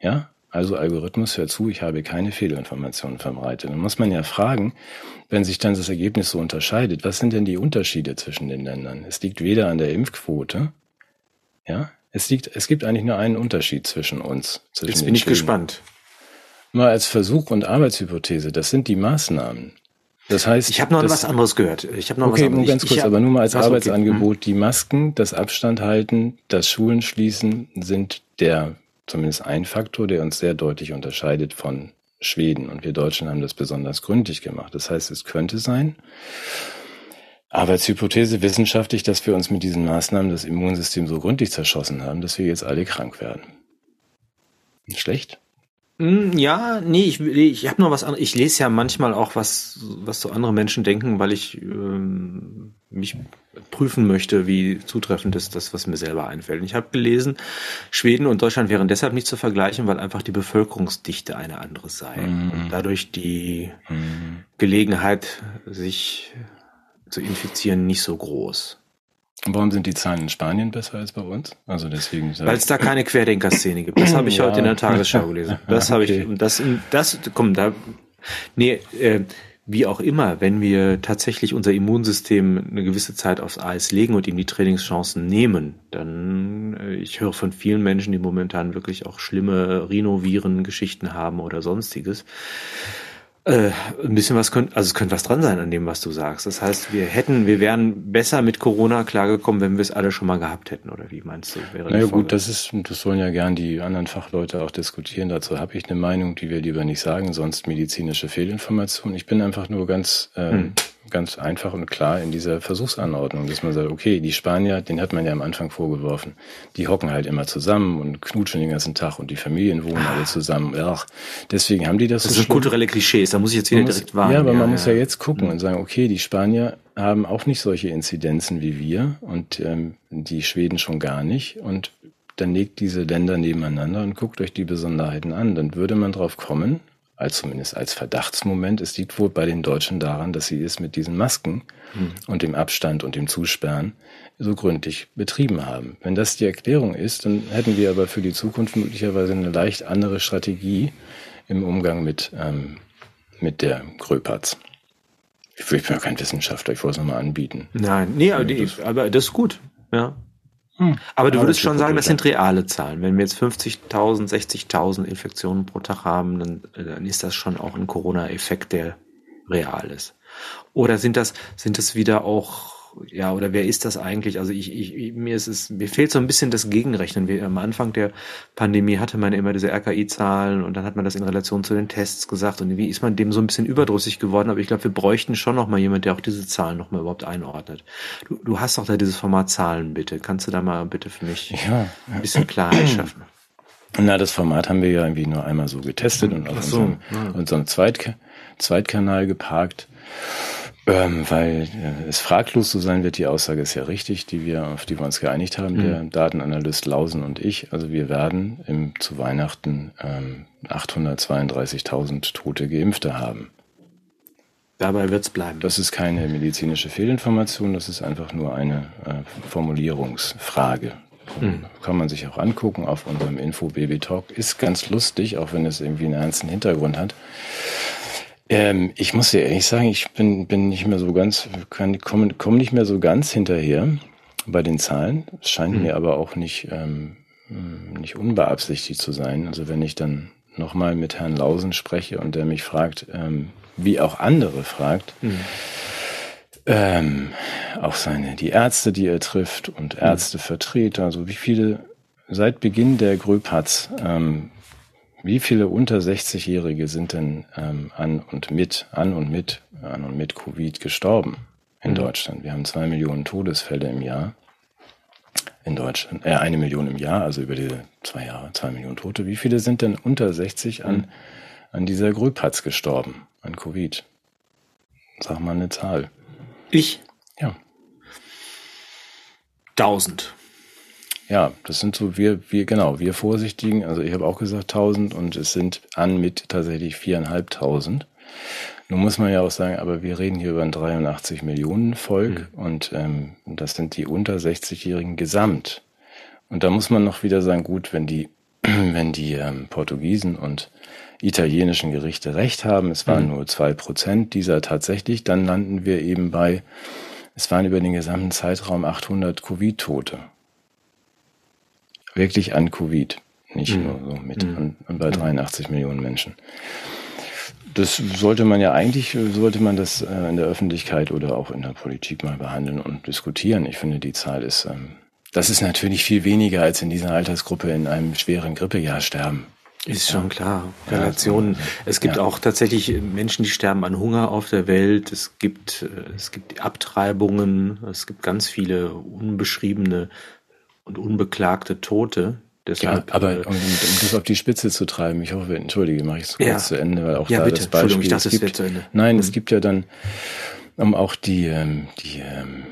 Ja, also Algorithmus, hör zu, ich habe keine Fehlinformationen verbreitet. Dann muss man ja fragen, wenn sich dann das Ergebnis so unterscheidet, was sind denn die Unterschiede zwischen den Ländern? Es liegt weder an der Impfquote, ja, es liegt, es gibt eigentlich nur einen Unterschied zwischen uns. Zwischen Jetzt bin ich gespannt. Mal als Versuch und Arbeitshypothese, das sind die Maßnahmen. Das heißt, ich habe noch das, was anderes gehört. Ich habe noch okay, was anderes. nur ganz kurz, hab, aber nur mal als Arbeitsangebot: okay. Die Masken, das Abstand halten, das Schulen schließen sind der zumindest ein Faktor, der uns sehr deutlich unterscheidet von Schweden. Und wir Deutschen haben das besonders gründlich gemacht. Das heißt, es könnte sein, Arbeitshypothese wissenschaftlich, dass wir uns mit diesen Maßnahmen das Immunsystem so gründlich zerschossen haben, dass wir jetzt alle krank werden. Schlecht? Hm, ja, nee, ich, ich habe nur was anderes. Ich lese ja manchmal auch, was, was so andere Menschen denken, weil ich ähm, mich prüfen möchte, wie zutreffend ist das, was mir selber einfällt. ich habe gelesen, Schweden und Deutschland wären deshalb nicht zu vergleichen, weil einfach die Bevölkerungsdichte eine andere sei. Mhm. Und dadurch die mhm. Gelegenheit, sich zu infizieren, nicht so groß. Warum sind die Zahlen in Spanien besser als bei uns? Also deswegen. Weil es da keine Querdenker-Szene gibt. Das habe ich ja. heute in der Tagesschau gelesen. Das habe okay. ich. Das, das, komm, da. Nee, äh, wie auch immer, wenn wir tatsächlich unser Immunsystem eine gewisse Zeit aufs Eis legen und ihm die Trainingschancen nehmen, dann, äh, ich höre von vielen Menschen, die momentan wirklich auch schlimme Rhinoviren-Geschichten haben oder sonstiges, äh, ein bisschen was könnte, also es könnte was dran sein an dem, was du sagst. Das heißt, wir hätten, wir wären besser mit Corona klargekommen, wenn wir es alle schon mal gehabt hätten, oder wie meinst du? Wäre naja gut, das ist, das sollen ja gern die anderen Fachleute auch diskutieren. Dazu habe ich eine Meinung, die wir lieber nicht sagen, sonst medizinische Fehlinformation. Ich bin einfach nur ganz äh, hm ganz einfach und klar in dieser Versuchsanordnung, dass man sagt, okay, die Spanier, den hat man ja am Anfang vorgeworfen, die hocken halt immer zusammen und knutschen den ganzen Tag und die Familien wohnen ah. alle zusammen. Ach, deswegen haben die das. Das so sind kulturelle Klischees, da muss ich jetzt wieder muss, direkt warnen. Ja, aber ja, man ja. muss ja jetzt gucken mhm. und sagen, okay, die Spanier haben auch nicht solche Inzidenzen wie wir und ähm, die Schweden schon gar nicht und dann legt diese Länder nebeneinander und guckt euch die Besonderheiten an. Dann würde man drauf kommen, als zumindest als Verdachtsmoment. Es liegt wohl bei den Deutschen daran, dass sie es mit diesen Masken mhm. und dem Abstand und dem Zusperren so gründlich betrieben haben. Wenn das die Erklärung ist, dann hätten wir aber für die Zukunft möglicherweise eine leicht andere Strategie im Umgang mit, ähm, mit der Gröpatz. Ich bin ja kein Wissenschaftler, ich wollte es nochmal anbieten. Nein, nee, aber, die, aber das ist gut, ja. Hm. Aber du würdest schon sagen, das sind reale Zahlen. Wenn wir jetzt 50.000, 60.000 Infektionen pro Tag haben, dann, dann ist das schon auch ein Corona-Effekt, der real ist. Oder sind das, sind das wieder auch ja, oder wer ist das eigentlich? Also ich, ich mir ist es, mir fehlt so ein bisschen das Gegenrechnen. Wie am Anfang der Pandemie hatte man immer diese RKI-Zahlen und dann hat man das in Relation zu den Tests gesagt und wie ist man dem so ein bisschen überdrüssig geworden. Aber ich glaube, wir bräuchten schon noch mal jemand, der auch diese Zahlen noch mal überhaupt einordnet. Du, du hast doch da dieses Format Zahlen, bitte. Kannst du da mal bitte für mich ja. ein bisschen Klarheit schaffen? Na, das Format haben wir ja irgendwie nur einmal so getestet und auf so, unserem, ja. unserem Zweit Zweitkanal geparkt. Ähm, weil äh, es fraglos zu sein wird, die Aussage ist ja richtig, die wir, auf die wir uns geeinigt haben, mhm. der Datenanalyst Lausen und ich. Also wir werden im, zu Weihnachten ähm, 832.000 tote Geimpfte haben. Dabei wird's bleiben. Das ist keine medizinische Fehlinformation, das ist einfach nur eine äh, Formulierungsfrage. Mhm. Kann man sich auch angucken auf unserem Info Baby Talk. Ist ganz lustig, auch wenn es irgendwie einen ernsten Hintergrund hat. Ähm, ich muss dir ehrlich sagen, ich bin, bin nicht mehr so ganz, kann, komme, komme nicht mehr so ganz hinterher bei den Zahlen. Es scheint mhm. mir aber auch nicht, ähm, nicht unbeabsichtigt zu sein. Also wenn ich dann nochmal mit Herrn Lausen spreche und der mich fragt, ähm, wie auch andere fragt, mhm. ähm, auch seine, die Ärzte, die er trifft und mhm. Ärztevertreter, also wie viele seit Beginn der Gröpatz ähm, wie viele unter 60-Jährige sind denn ähm, an und mit, an und mit, an und mit Covid gestorben in mhm. Deutschland? Wir haben zwei Millionen Todesfälle im Jahr in Deutschland, äh, eine Million im Jahr, also über die zwei Jahre, zwei Millionen Tote. Wie viele sind denn unter 60 an, mhm. an dieser Gröpatz gestorben, an Covid? Sag mal eine Zahl. Ich? Ja. Tausend. Ja, das sind so wir, wir genau, wir Vorsichtigen. Also ich habe auch gesagt 1000 und es sind an mit tatsächlich viereinhalbtausend. Nun muss man ja auch sagen, aber wir reden hier über ein 83 Millionen Volk mhm. und ähm, das sind die unter 60-Jährigen gesamt. Und da muss man noch wieder sagen, gut, wenn die, wenn die ähm, Portugiesen und italienischen Gerichte recht haben, es waren mhm. nur zwei Prozent dieser tatsächlich, dann landen wir eben bei, es waren über den gesamten Zeitraum 800 Covid-Tote wirklich an Covid, nicht mhm. nur so mit mhm. und, und bei 83 Millionen Menschen. Das sollte man ja eigentlich, sollte man das äh, in der Öffentlichkeit oder auch in der Politik mal behandeln und diskutieren. Ich finde, die Zahl ist, ähm, das ist natürlich viel weniger als in dieser Altersgruppe in einem schweren Grippejahr sterben. Ist schon klar. Relationen. Ja, es gibt ja. auch tatsächlich Menschen, die sterben an Hunger auf der Welt. Es gibt, äh, es gibt Abtreibungen. Es gibt ganz viele unbeschriebene und unbeklagte Tote. Deshalb, ja, aber äh, um, um, das auf die Spitze zu treiben, ich hoffe, entschuldige, mache ich es kurz ja. zu Ende, weil auch ja, da bitte. das Beispiel. Ich dachte, es gibt, zu Ende. Nein, mhm. es gibt ja dann um auch die, ähm, die ähm,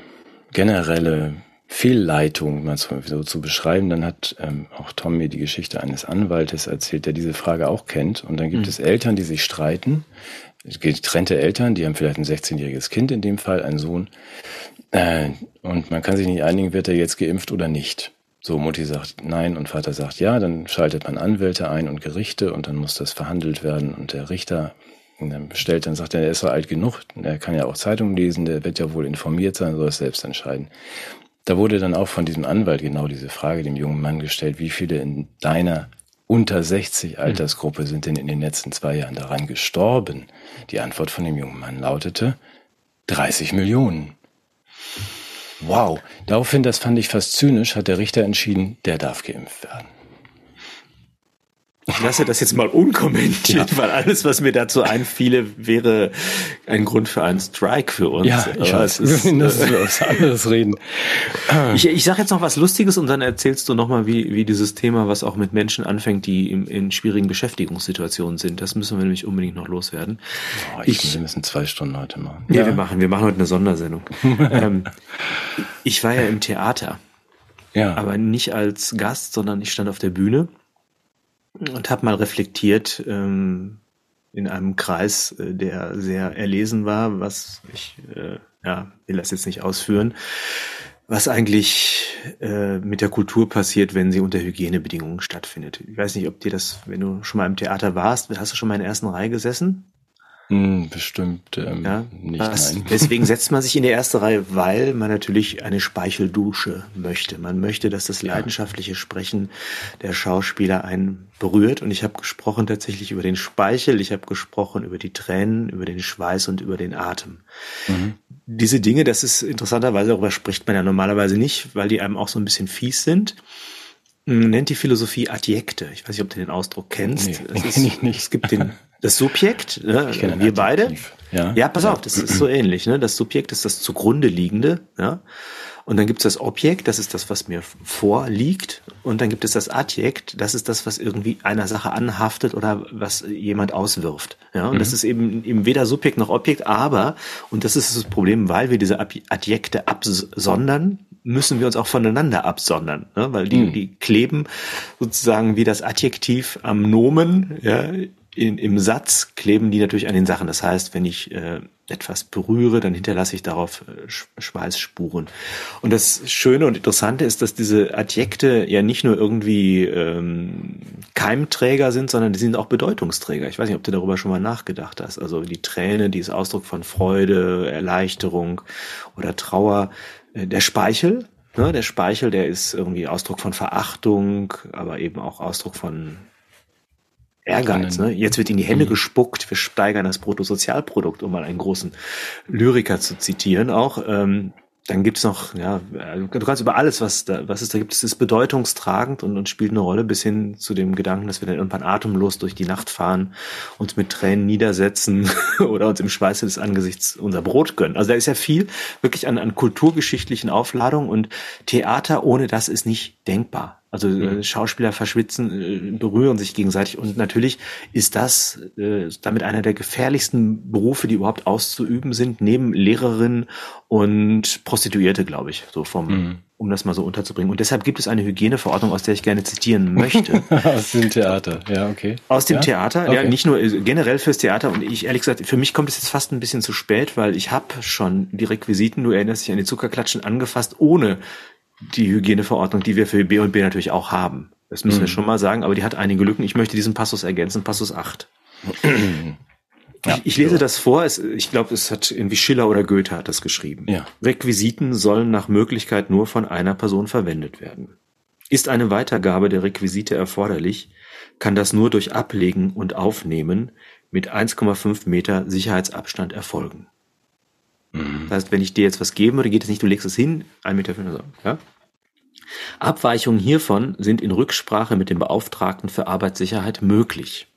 generelle Fehlleitung mal so, so zu beschreiben, dann hat ähm, auch Tom mir die Geschichte eines Anwaltes erzählt, der diese Frage auch kennt. Und dann gibt mhm. es Eltern, die sich streiten, getrennte Eltern, die haben vielleicht ein 16-jähriges Kind in dem Fall, einen Sohn, äh, und man kann sich nicht einigen, wird er jetzt geimpft oder nicht. So, Mutti sagt nein und Vater sagt ja, dann schaltet man Anwälte ein und Gerichte und dann muss das verhandelt werden und der Richter dann bestellt, dann sagt er, er ist so alt genug, er kann ja auch Zeitungen lesen, der wird ja wohl informiert sein, soll es selbst entscheiden. Da wurde dann auch von diesem Anwalt genau diese Frage dem jungen Mann gestellt, wie viele in deiner unter 60 Altersgruppe sind denn in den letzten zwei Jahren daran gestorben? Die Antwort von dem jungen Mann lautete 30 Millionen. Wow. Daraufhin, das fand ich fast zynisch, hat der Richter entschieden, der darf geimpft werden. Ich lasse das jetzt mal unkommentiert, ja. weil alles, was mir dazu einfiele, wäre ein Grund für einen Strike für uns. Ja, ich Aber weiß. Ist, das ist was anderes reden. Ich, ich sage jetzt noch was Lustiges und dann erzählst du nochmal, wie, wie dieses Thema, was auch mit Menschen anfängt, die in, in schwierigen Beschäftigungssituationen sind. Das müssen wir nämlich unbedingt noch loswerden. Oh, ich, ich, wir müssen zwei Stunden heute machen. Ja, ja. wir machen, wir machen heute eine Sondersendung. ähm, ich war ja im Theater. Ja. Aber nicht als Gast, sondern ich stand auf der Bühne und habe mal reflektiert ähm, in einem Kreis, äh, der sehr erlesen war, was ich äh, ja will das jetzt nicht ausführen, was eigentlich äh, mit der Kultur passiert, wenn sie unter Hygienebedingungen stattfindet. Ich weiß nicht, ob dir das, wenn du schon mal im Theater warst, hast du schon mal in der ersten Reihe gesessen? Hm, bestimmt ähm, ja, nicht. Was, nein. Deswegen setzt man sich in die erste Reihe, weil man natürlich eine Speicheldusche möchte. Man möchte, dass das leidenschaftliche Sprechen der Schauspieler einen berührt. Und ich habe gesprochen tatsächlich über den Speichel, ich habe gesprochen über die Tränen, über den Schweiß und über den Atem. Mhm. Diese Dinge, das ist interessanterweise, darüber spricht man ja normalerweise nicht, weil die einem auch so ein bisschen fies sind nennt die Philosophie Adjekte. Ich weiß nicht, ob du den Ausdruck kennst. Nee, es, ist, ich nicht. es gibt den, das Subjekt, ne, wir beide. Ja. ja, pass auf, das ist so ähnlich. Ne? Das Subjekt ist das zugrunde liegende. Ja? Und dann gibt es das Objekt, das ist das, was mir vorliegt. Und dann gibt es das Adjekt, das ist das, was irgendwie einer Sache anhaftet oder was jemand auswirft. Ja, und mhm. das ist eben, eben weder Subjekt noch Objekt, aber, und das ist das Problem, weil wir diese Adjekte absondern, müssen wir uns auch voneinander absondern, ne? weil die, mhm. die kleben sozusagen wie das Adjektiv am Nomen, ja, in, im Satz kleben die natürlich an den Sachen. Das heißt, wenn ich äh, etwas berühre, dann hinterlasse ich darauf äh, Schweißspuren. Und das Schöne und Interessante ist, dass diese Adjekte ja nicht nur irgendwie ähm, Keimträger sind, sondern die sind auch Bedeutungsträger. Ich weiß nicht, ob du darüber schon mal nachgedacht hast. Also die Träne, die ist Ausdruck von Freude, Erleichterung oder Trauer. Äh, der Speichel, ne, der Speichel, der ist irgendwie Ausdruck von Verachtung, aber eben auch Ausdruck von Ehrgeiz. Ne? Jetzt wird in die Hände mhm. gespuckt, wir steigern das Bruttosozialprodukt, um mal einen großen Lyriker zu zitieren auch. Ähm, dann gibt's noch, ja, du kannst über alles, was da, was es da gibt, es ist bedeutungstragend und, und spielt eine Rolle bis hin zu dem Gedanken, dass wir dann irgendwann atemlos durch die Nacht fahren, uns mit Tränen niedersetzen oder uns im Schweiße des Angesichts unser Brot gönnen. Also da ist ja viel wirklich an, an kulturgeschichtlichen Aufladungen und Theater ohne das ist nicht denkbar. Also mhm. Schauspieler verschwitzen, äh, berühren sich gegenseitig und natürlich ist das äh, damit einer der gefährlichsten Berufe, die überhaupt auszuüben sind, neben Lehrerin und Prostituierte, glaube ich, so vom, mhm. um das mal so unterzubringen. Und deshalb gibt es eine Hygieneverordnung, aus der ich gerne zitieren möchte. aus dem Theater, ja, okay. Aus dem ja? Theater, okay. ja, nicht nur generell fürs Theater. Und ich ehrlich gesagt, für mich kommt es jetzt fast ein bisschen zu spät, weil ich habe schon die Requisiten, du erinnerst dich an die Zuckerklatschen, angefasst, ohne die Hygieneverordnung, die wir für B und B natürlich auch haben. Das müssen mhm. wir schon mal sagen, aber die hat einige Lücken. Ich möchte diesen Passus ergänzen, Passus 8. Ja, ich, ich, lese so. das vor, es, ich glaube, es hat irgendwie Schiller oder Goethe hat das geschrieben. Ja. Requisiten sollen nach Möglichkeit nur von einer Person verwendet werden. Ist eine Weitergabe der Requisite erforderlich, kann das nur durch Ablegen und Aufnehmen mit 1,5 Meter Sicherheitsabstand erfolgen. Mhm. Das heißt, wenn ich dir jetzt was geben würde, geht es nicht, du legst es hin, ein Meter fünf, ja? Abweichungen hiervon sind in Rücksprache mit dem Beauftragten für Arbeitssicherheit möglich.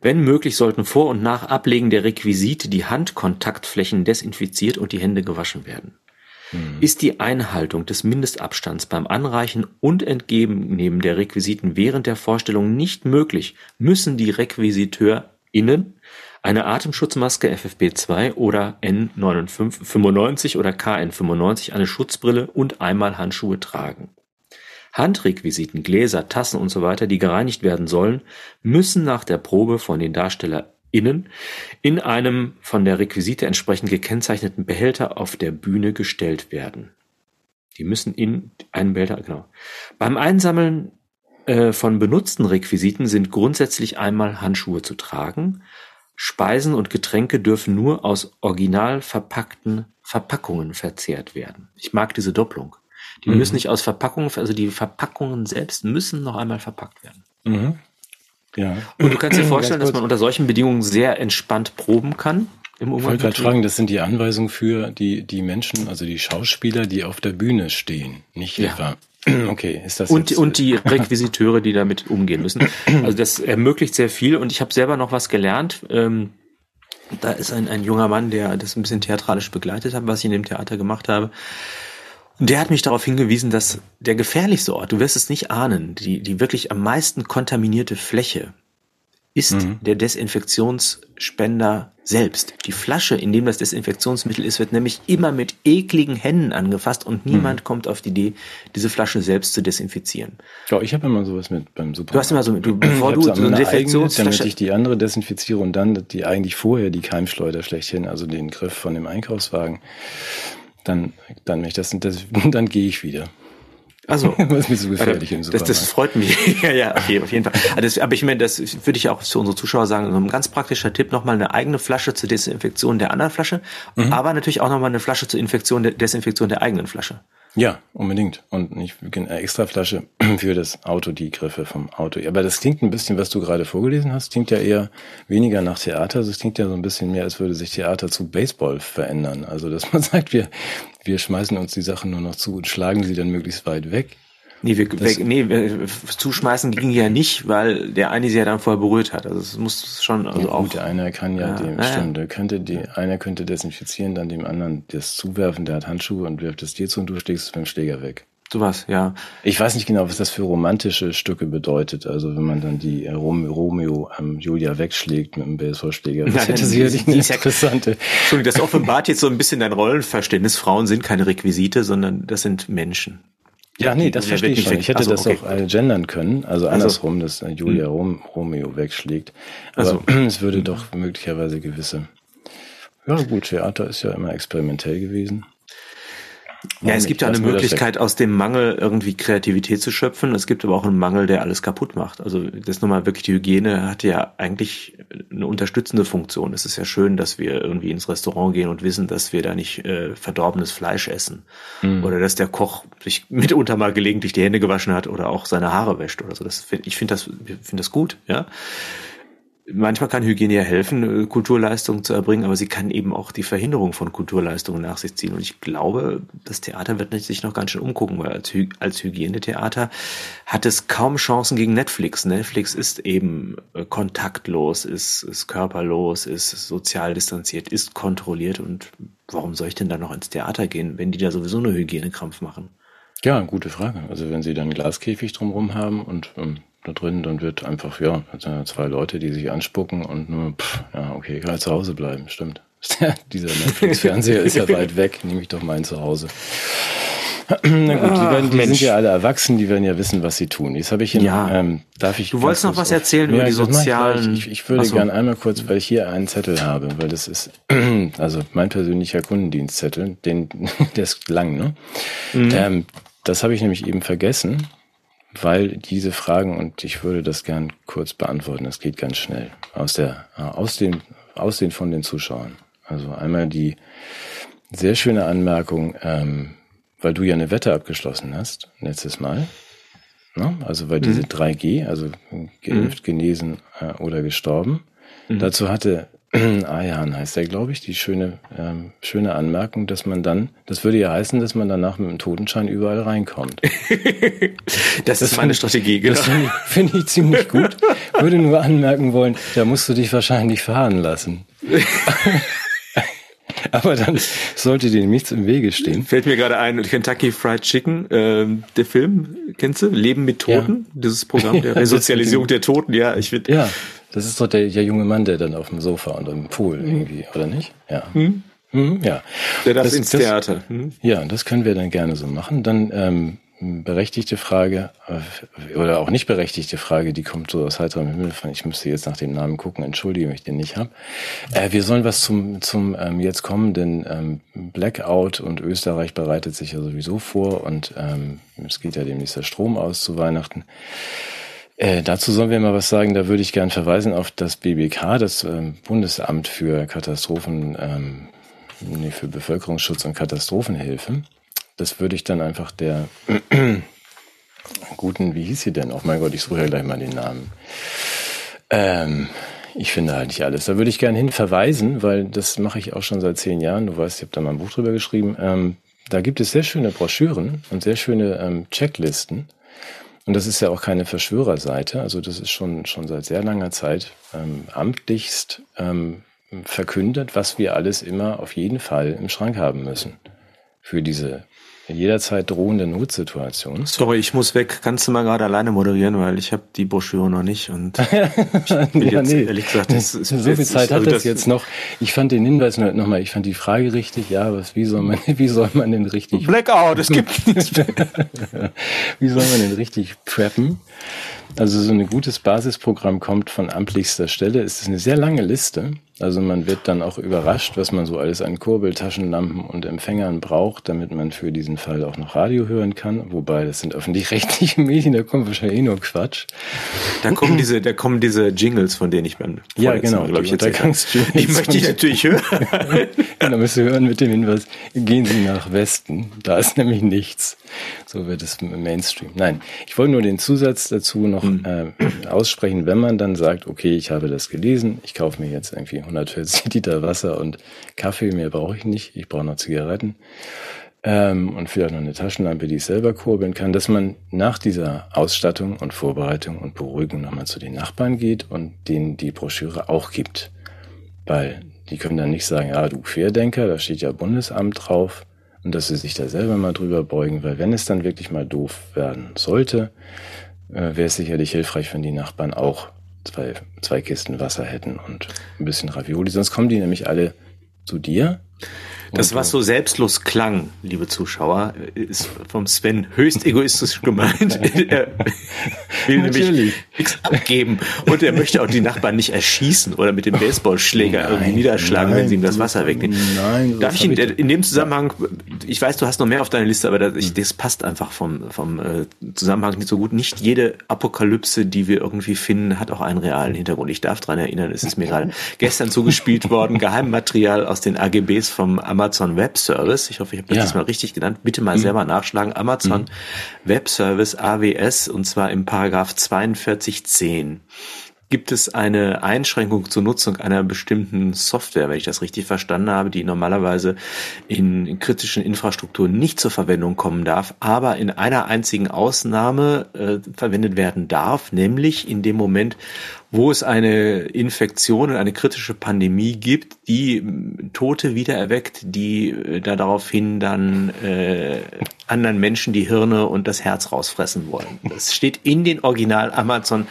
Wenn möglich, sollten vor und nach Ablegen der Requisite die Handkontaktflächen desinfiziert und die Hände gewaschen werden. Mhm. Ist die Einhaltung des Mindestabstands beim Anreichen und Entgegennehmen der Requisiten während der Vorstellung nicht möglich, müssen die RequisiteurInnen eine Atemschutzmaske FFP2 oder N95 oder KN95, eine Schutzbrille und einmal Handschuhe tragen. Handrequisiten, Gläser, Tassen und so die gereinigt werden sollen, müssen nach der Probe von den DarstellerInnen in einem von der Requisite entsprechend gekennzeichneten Behälter auf der Bühne gestellt werden. Die müssen in einen Behälter, genau. Beim Einsammeln äh, von benutzten Requisiten sind grundsätzlich einmal Handschuhe zu tragen, Speisen und Getränke dürfen nur aus original verpackten Verpackungen verzehrt werden. Ich mag diese Doppelung. Die mhm. müssen nicht aus Verpackungen, also die Verpackungen selbst müssen noch einmal verpackt werden. Mhm. Ja. Und du kannst dir vorstellen, dass man unter solchen Bedingungen sehr entspannt proben kann. Im ich wollte gerade fragen, das sind die Anweisungen für die, die Menschen, also die Schauspieler, die auf der Bühne stehen, nicht ja. etwa Okay, ist das und, jetzt, und die Requisiteure, die damit umgehen müssen. Also das ermöglicht sehr viel und ich habe selber noch was gelernt. Ähm, da ist ein, ein junger Mann, der das ein bisschen theatralisch begleitet hat, was ich in dem Theater gemacht habe. Und der hat mich darauf hingewiesen, dass der gefährlichste Ort, du wirst es nicht ahnen, die, die wirklich am meisten kontaminierte Fläche ist mhm. der Desinfektionsspender selbst. Die Flasche, in dem das Desinfektionsmittel ist, wird nämlich immer mit ekligen Händen angefasst und niemand mhm. kommt auf die Idee, diese Flasche selbst zu desinfizieren. Ja, ich habe immer sowas mit beim Supermarkt. Du hast immer so mit, du, bevor du so eine Desinfektionsflasche... damit ich die andere desinfiziere und dann die eigentlich vorher die Keimschleuder schlechthin, also den Griff von dem Einkaufswagen, dann, dann, ich das, das dann gehe ich wieder. Also, was mir so gefährlich im das, das freut mich. ja, ja, okay, auf jeden Fall. Also das, aber ich meine, das würde ich auch zu unseren Zuschauern sagen, so ein ganz praktischer Tipp, nochmal eine eigene Flasche zur Desinfektion der anderen Flasche, mhm. aber natürlich auch nochmal eine Flasche zur Infektion der Desinfektion der eigenen Flasche. Ja, unbedingt. Und nicht eine extra Flasche für das Auto, die Griffe vom Auto. Aber das klingt ein bisschen, was du gerade vorgelesen hast, klingt ja eher weniger nach Theater. Also es klingt ja so ein bisschen mehr, als würde sich Theater zu Baseball verändern. Also dass man sagt, wir, wir schmeißen uns die Sachen nur noch zu und schlagen sie dann möglichst weit weg. Nee, wir, weg, nee, wir, zuschmeißen ging ja nicht, weil der eine sie ja dann vorher berührt hat. Also es muss schon also ja, auch. Gut, der eine kann ja, ja dem, ja, stimmt, der könnte die, einer könnte desinfizieren, dann dem anderen das zuwerfen, der hat Handschuhe und wirft es dir zu und du schlägst es mit dem Schläger weg. Sowas, ja. Ich weiß nicht genau, was das für romantische Stücke bedeutet. Also wenn man dann die äh, Romeo ähm, Julia wegschlägt mit dem Baseballschläger. Das hätte sicherlich eine interessante. Entschuldigung, das offenbart jetzt so ein bisschen dein Rollenverständnis. Frauen sind keine Requisite, sondern das sind Menschen. Ja, nee, das verstehe ich schon. Ich hätte also, das okay. auch äh, gendern können, also, also andersrum, dass äh, Julia hm. Rom, Romeo wegschlägt. Aber also. es würde doch möglicherweise gewisse. Ja, gut, Theater ist ja immer experimentell gewesen. Ja, es gibt ja eine Möglichkeit, aus dem Mangel irgendwie Kreativität zu schöpfen. Es gibt aber auch einen Mangel, der alles kaputt macht. Also das nochmal wirklich, die Hygiene hat ja eigentlich eine unterstützende Funktion. Es ist ja schön, dass wir irgendwie ins Restaurant gehen und wissen, dass wir da nicht äh, verdorbenes Fleisch essen. Mhm. Oder dass der Koch sich mitunter mal gelegentlich die Hände gewaschen hat oder auch seine Haare wäscht oder so. Das ich finde das, finde das gut, ja manchmal kann Hygiene ja helfen, äh, Kulturleistungen zu erbringen, aber sie kann eben auch die Verhinderung von Kulturleistungen nach sich ziehen. Und ich glaube, das Theater wird sich noch ganz schön umgucken, weil als, Hy als Hygienetheater hat es kaum Chancen gegen Netflix. Netflix ist eben äh, kontaktlos, ist, ist körperlos, ist sozial distanziert, ist kontrolliert. Und warum soll ich denn da noch ins Theater gehen, wenn die da sowieso eine Hygienekrampf machen? Ja, gute Frage. Also wenn sie dann Glaskäfig drumherum haben und ähm, da drin, dann wird einfach, ja, zwei Leute, die sich anspucken und nur, pff, ja, okay, ich kann halt zu Hause bleiben, stimmt. Dieser Netflix-Fernseher ist ja weit weg, nehme ich doch mein Zuhause. Na gut, die, werden, die sind ja alle erwachsen, die werden ja wissen, was sie tun. Jetzt habe ich in, ja. ähm, darf ich. Du wolltest noch was erzählen über die sozialen. Ich, ich, würde so. gern einmal kurz, weil ich hier einen Zettel habe, weil das ist also mein persönlicher Kundendienstzettel, den der ist lang, ne? Mhm. Ähm, das habe ich nämlich eben vergessen weil diese Fragen, und ich würde das gern kurz beantworten, das geht ganz schnell, aus, der, äh, aus, den, aus den von den Zuschauern. Also einmal die sehr schöne Anmerkung, ähm, weil du ja eine Wette abgeschlossen hast, letztes Mal. Ne? Also bei mhm. diese 3G, also geimpft, mhm. genesen äh, oder gestorben. Mhm. Dazu hatte Ayan heißt der, glaube ich, die schöne, ähm, schöne Anmerkung, dass man dann, das würde ja heißen, dass man danach mit dem Totenschein überall reinkommt. das, das, ist meine Strategie, genau. Das finde ich, find ich ziemlich gut. Würde nur anmerken wollen, da musst du dich wahrscheinlich fahren lassen. Aber dann sollte dir nichts im Wege stehen. Fällt mir gerade ein, Kentucky Fried Chicken, ähm, der Film, kennst du? Leben mit Toten, ja. dieses Programm der Resozialisierung der Toten, ja, ich finde. Ja. Das ist doch der, der junge Mann, der dann auf dem Sofa und im Pool mhm. irgendwie, oder nicht? Ja. Hm? Hm, ja. Der darf das, ins das, Theater. Hm? Ja, das können wir dann gerne so machen. Dann ähm, berechtigte Frage äh, oder auch nicht berechtigte Frage, die kommt so aus heiterem Himmel. Ich müsste jetzt nach dem Namen gucken, entschuldige, wenn ich den nicht habe. Äh, wir sollen was zum, zum ähm, jetzt kommenden ähm, Blackout und Österreich bereitet sich ja sowieso vor und ähm, es geht ja demnächst der Strom aus zu Weihnachten. Äh, dazu sollen wir mal was sagen. Da würde ich gern verweisen auf das BBK, das äh, Bundesamt für Katastrophen, ähm, nee, für Bevölkerungsschutz und Katastrophenhilfe. Das würde ich dann einfach der guten, wie hieß sie denn? Oh mein Gott, ich suche ja gleich mal den Namen. Ähm, ich finde halt nicht alles. Da würde ich gern hin verweisen, weil das mache ich auch schon seit zehn Jahren. Du weißt, ich habe da mal ein Buch drüber geschrieben. Ähm, da gibt es sehr schöne Broschüren und sehr schöne ähm, Checklisten und das ist ja auch keine Verschwörerseite, also das ist schon, schon seit sehr langer Zeit ähm, amtlichst ähm, verkündet, was wir alles immer auf jeden Fall im Schrank haben müssen für diese jederzeit drohende Notsituation. Sorry, ich muss weg. Kannst du mal gerade alleine moderieren, weil ich habe die Broschüre noch nicht und ich ja, jetzt nee. ehrlich gesagt, das ist, so viel Zeit hat also das jetzt noch. Ich fand den Hinweis nochmal, ich fand die Frage richtig, ja, was, wie soll man, wie soll man denn richtig Blackout, es gibt nichts. wie soll man denn richtig preppen? Also so ein gutes Basisprogramm kommt von amtlichster Stelle. Es ist eine sehr lange Liste. Also man wird dann auch überrascht, was man so alles an Kurbeltaschenlampen und Empfängern braucht, damit man für diesen Fall auch noch Radio hören kann, wobei das sind öffentlich-rechtliche Medien, da kommt wahrscheinlich eh nur Quatsch. Da kommen diese, da kommen diese Jingles, von denen ich beim Ja, genau, glaube ich, Die möchte ich natürlich hören. da müsst ihr hören mit dem Hinweis, gehen Sie nach Westen, da ist nämlich nichts. So wird es im Mainstream. Nein, ich wollte nur den Zusatz dazu noch hm. äh, aussprechen, wenn man dann sagt, okay, ich habe das gelesen, ich kaufe mir jetzt irgendwie 140 Liter Wasser und Kaffee, mehr brauche ich nicht, ich brauche noch Zigaretten ähm, und vielleicht noch eine Taschenlampe, die ich selber kurbeln kann, dass man nach dieser Ausstattung und Vorbereitung und Beruhigung nochmal zu den Nachbarn geht und denen die Broschüre auch gibt. Weil die können dann nicht sagen, ja, du Querdenker, da steht ja Bundesamt drauf und dass sie sich da selber mal drüber beugen, weil wenn es dann wirklich mal doof werden sollte, äh, wäre es sicherlich hilfreich, wenn die Nachbarn auch zwei, zwei Kisten Wasser hätten und ein bisschen Ravioli, sonst kommen die nämlich alle zu dir das, was so selbstlos klang, liebe Zuschauer, ist vom Sven höchst egoistisch gemeint. er will nämlich nichts abgeben und er möchte auch die Nachbarn nicht erschießen oder mit dem Baseballschläger nein, irgendwie niederschlagen, nein, wenn sie ihm das Wasser wegnehmen. Nein, Darf ich ihn in dem Zusammenhang, ich weiß, du hast noch mehr auf deiner Liste, aber das, ich, das passt einfach vom, vom äh, Zusammenhang nicht so gut. Nicht jede Apokalypse, die wir irgendwie finden, hat auch einen realen Hintergrund. Ich darf daran erinnern, es ist mir gerade gestern zugespielt worden, Geheimmaterial aus den AGBs vom Amazon Web Service. Ich hoffe, ich habe das ja. diesmal richtig genannt. Bitte mal mhm. selber nachschlagen. Amazon mhm. Web Service AWS und zwar im Paragraph 4210 gibt es eine Einschränkung zur Nutzung einer bestimmten Software, wenn ich das richtig verstanden habe, die normalerweise in kritischen Infrastrukturen nicht zur Verwendung kommen darf, aber in einer einzigen Ausnahme äh, verwendet werden darf, nämlich in dem Moment, wo es eine Infektion und eine kritische Pandemie gibt, die Tote wiedererweckt, die äh, da daraufhin dann äh, anderen Menschen die Hirne und das Herz rausfressen wollen. Das steht in den Original Amazon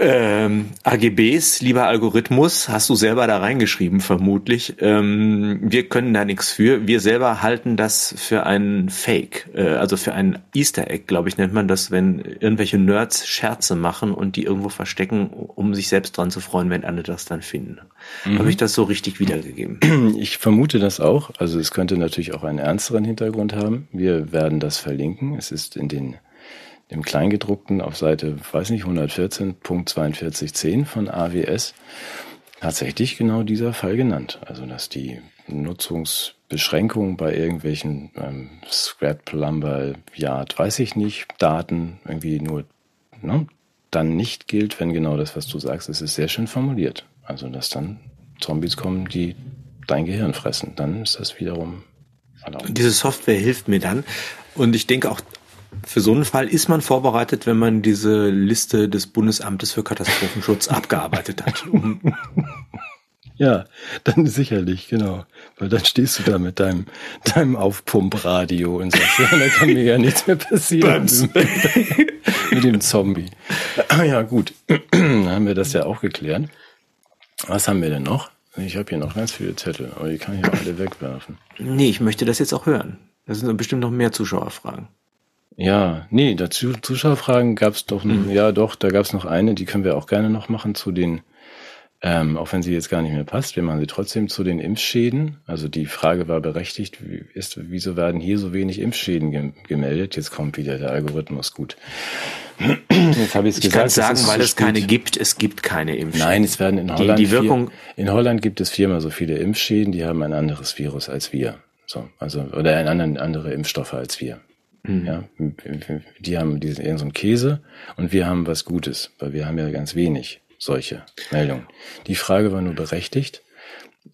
ähm, AGBs, lieber Algorithmus, hast du selber da reingeschrieben, vermutlich. Ähm, wir können da nichts für. Wir selber halten das für ein Fake, äh, also für ein Easter Egg, glaube ich, nennt man das, wenn irgendwelche Nerds Scherze machen und die irgendwo verstecken, um sich selbst dran zu freuen, wenn andere das dann finden. Mhm. Habe ich das so richtig wiedergegeben? Ich vermute das auch. Also es könnte natürlich auch einen ernsteren Hintergrund haben. Wir werden das verlinken. Es ist in den dem Kleingedruckten auf Seite, weiß nicht, 114.4210 von AWS tatsächlich genau dieser Fall genannt. Also, dass die Nutzungsbeschränkungen bei irgendwelchen ähm, Scrap, Plumber, Yard, weiß ich nicht, Daten irgendwie nur ne, dann nicht gilt, wenn genau das, was du sagst, es ist sehr schön formuliert. Also, dass dann Zombies kommen, die dein Gehirn fressen. Dann ist das wiederum erlaubt. Diese Software hilft mir dann. Und ich denke auch für so einen Fall ist man vorbereitet, wenn man diese Liste des Bundesamtes für Katastrophenschutz abgearbeitet hat. ja, dann sicherlich, genau. Weil dann stehst du da mit deinem, deinem Aufpumpradio und sagst, ja, da kann mir ja nichts mehr passieren. mit dem Zombie. Ah, ja, gut. dann haben wir das ja auch geklärt. Was haben wir denn noch? Ich habe hier noch ganz viele Zettel, aber die kann ich auch alle wegwerfen. Nee, ich möchte das jetzt auch hören. Da sind bestimmt noch mehr Zuschauerfragen. Ja, nee, dazu Zuschauerfragen gab es doch, mhm. ja doch, da gab es noch eine, die können wir auch gerne noch machen zu den, ähm, auch wenn sie jetzt gar nicht mehr passt, wir machen sie trotzdem zu den Impfschäden. Also die Frage war berechtigt, wie ist, wieso werden hier so wenig Impfschäden ge gemeldet? Jetzt kommt wieder der Algorithmus gut. Jetzt habe ich gesagt. kann sagen, weil es keine gibt, es gibt keine Impfschäden. Nein, es werden in Holland, die, die Wirkung vier, in Holland gibt es viermal so viele Impfschäden, die haben ein anderes Virus als wir. So, also, oder ein anderen, andere Impfstoffe als wir. Mhm. Ja, die haben diesen eher so einen Käse und wir haben was Gutes, weil wir haben ja ganz wenig solche Meldungen. Die Frage war nur berechtigt.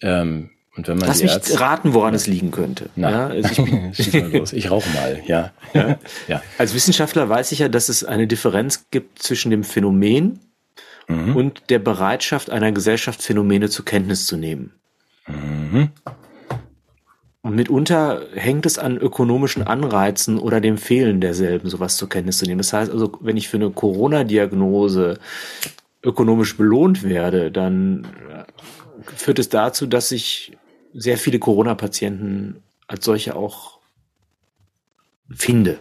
Ähm, und wenn man Lass mich Ärzte, raten, woran es liegen könnte. Na, ja, also ich, los. ich rauche mal, ja. ja. ja. Als Wissenschaftler weiß ich ja, dass es eine Differenz gibt zwischen dem Phänomen mhm. und der Bereitschaft einer Gesellschaft, Phänomene zur Kenntnis zu nehmen. Mhm. Und mitunter hängt es an ökonomischen Anreizen oder dem Fehlen derselben, sowas zur Kenntnis zu nehmen. Das heißt also, wenn ich für eine Corona-Diagnose ökonomisch belohnt werde, dann führt es dazu, dass ich sehr viele Corona-Patienten als solche auch finde.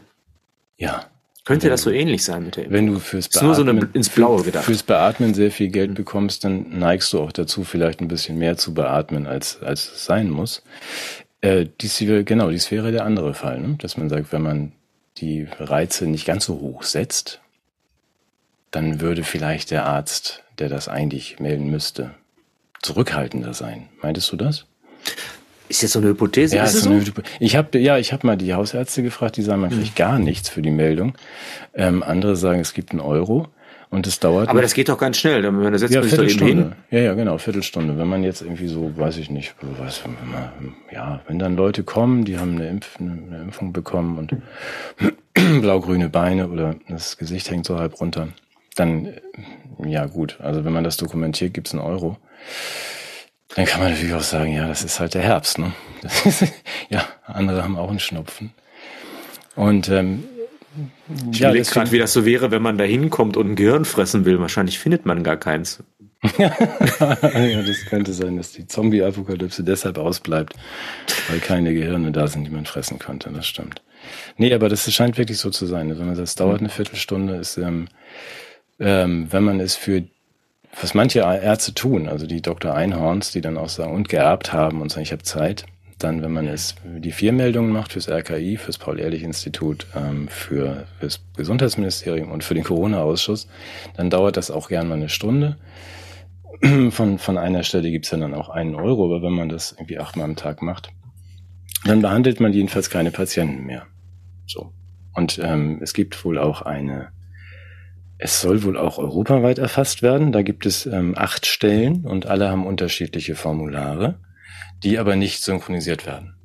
Ja. Könnte das so ähnlich sein mit der Impfung? Wenn du fürs Beatmen, nur so eine, ins Blaue gedacht. fürs Beatmen sehr viel Geld bekommst, dann neigst du auch dazu, vielleicht ein bisschen mehr zu beatmen, als, als es sein muss. Äh, dies, genau, dies wäre der andere Fall, ne? dass man sagt, wenn man die Reize nicht ganz so hoch setzt, dann würde vielleicht der Arzt, der das eigentlich melden müsste, zurückhaltender sein. Meintest du das? Ist jetzt so eine Hypothese? Ja, ist so? eine, ich habe ja, ich habe mal die Hausärzte gefragt, die sagen, man kriegt hm. gar nichts für die Meldung. Ähm, andere sagen, es gibt einen Euro. Und es dauert. Aber das geht doch ganz schnell, dann man setzt ja, Viertelstunde. Ja, ja, genau, Viertelstunde. Wenn man jetzt irgendwie so, weiß ich nicht, was, wenn man, ja, wenn dann Leute kommen, die haben eine, Impf, eine Impfung bekommen und blau-grüne Beine oder das Gesicht hängt so halb runter, dann, ja gut, also wenn man das dokumentiert, gibt's einen Euro. Dann kann man natürlich auch sagen, ja, das ist halt der Herbst, ne? ja, andere haben auch einen Schnupfen. Und ähm, ich ja, überlege gerade, wie das so wäre, wenn man da hinkommt und ein Gehirn fressen will. Wahrscheinlich findet man gar keins. ja, das könnte sein, dass die Zombie-Apokalypse deshalb ausbleibt, weil keine Gehirne da sind, die man fressen könnte. Das stimmt. Nee, aber das scheint wirklich so zu sein. Wenn man das dauert eine Viertelstunde, ist, ähm, ähm, wenn man es für was manche Ärzte tun, also die Dr. Einhorns, die dann auch sagen und geerbt haben und sagen, ich habe Zeit, dann, wenn man es die vier Meldungen macht fürs RKI, fürs Paul-Ehrlich-Institut, ähm, für fürs Gesundheitsministerium und für den Corona-Ausschuss, dann dauert das auch gerne mal eine Stunde. Von, von einer Stelle gibt's ja dann auch einen Euro, aber wenn man das irgendwie achtmal am Tag macht, dann behandelt man jedenfalls keine Patienten mehr. So. Und ähm, es gibt wohl auch eine, es soll wohl auch europaweit erfasst werden. Da gibt es ähm, acht Stellen und alle haben unterschiedliche Formulare die aber nicht synchronisiert werden.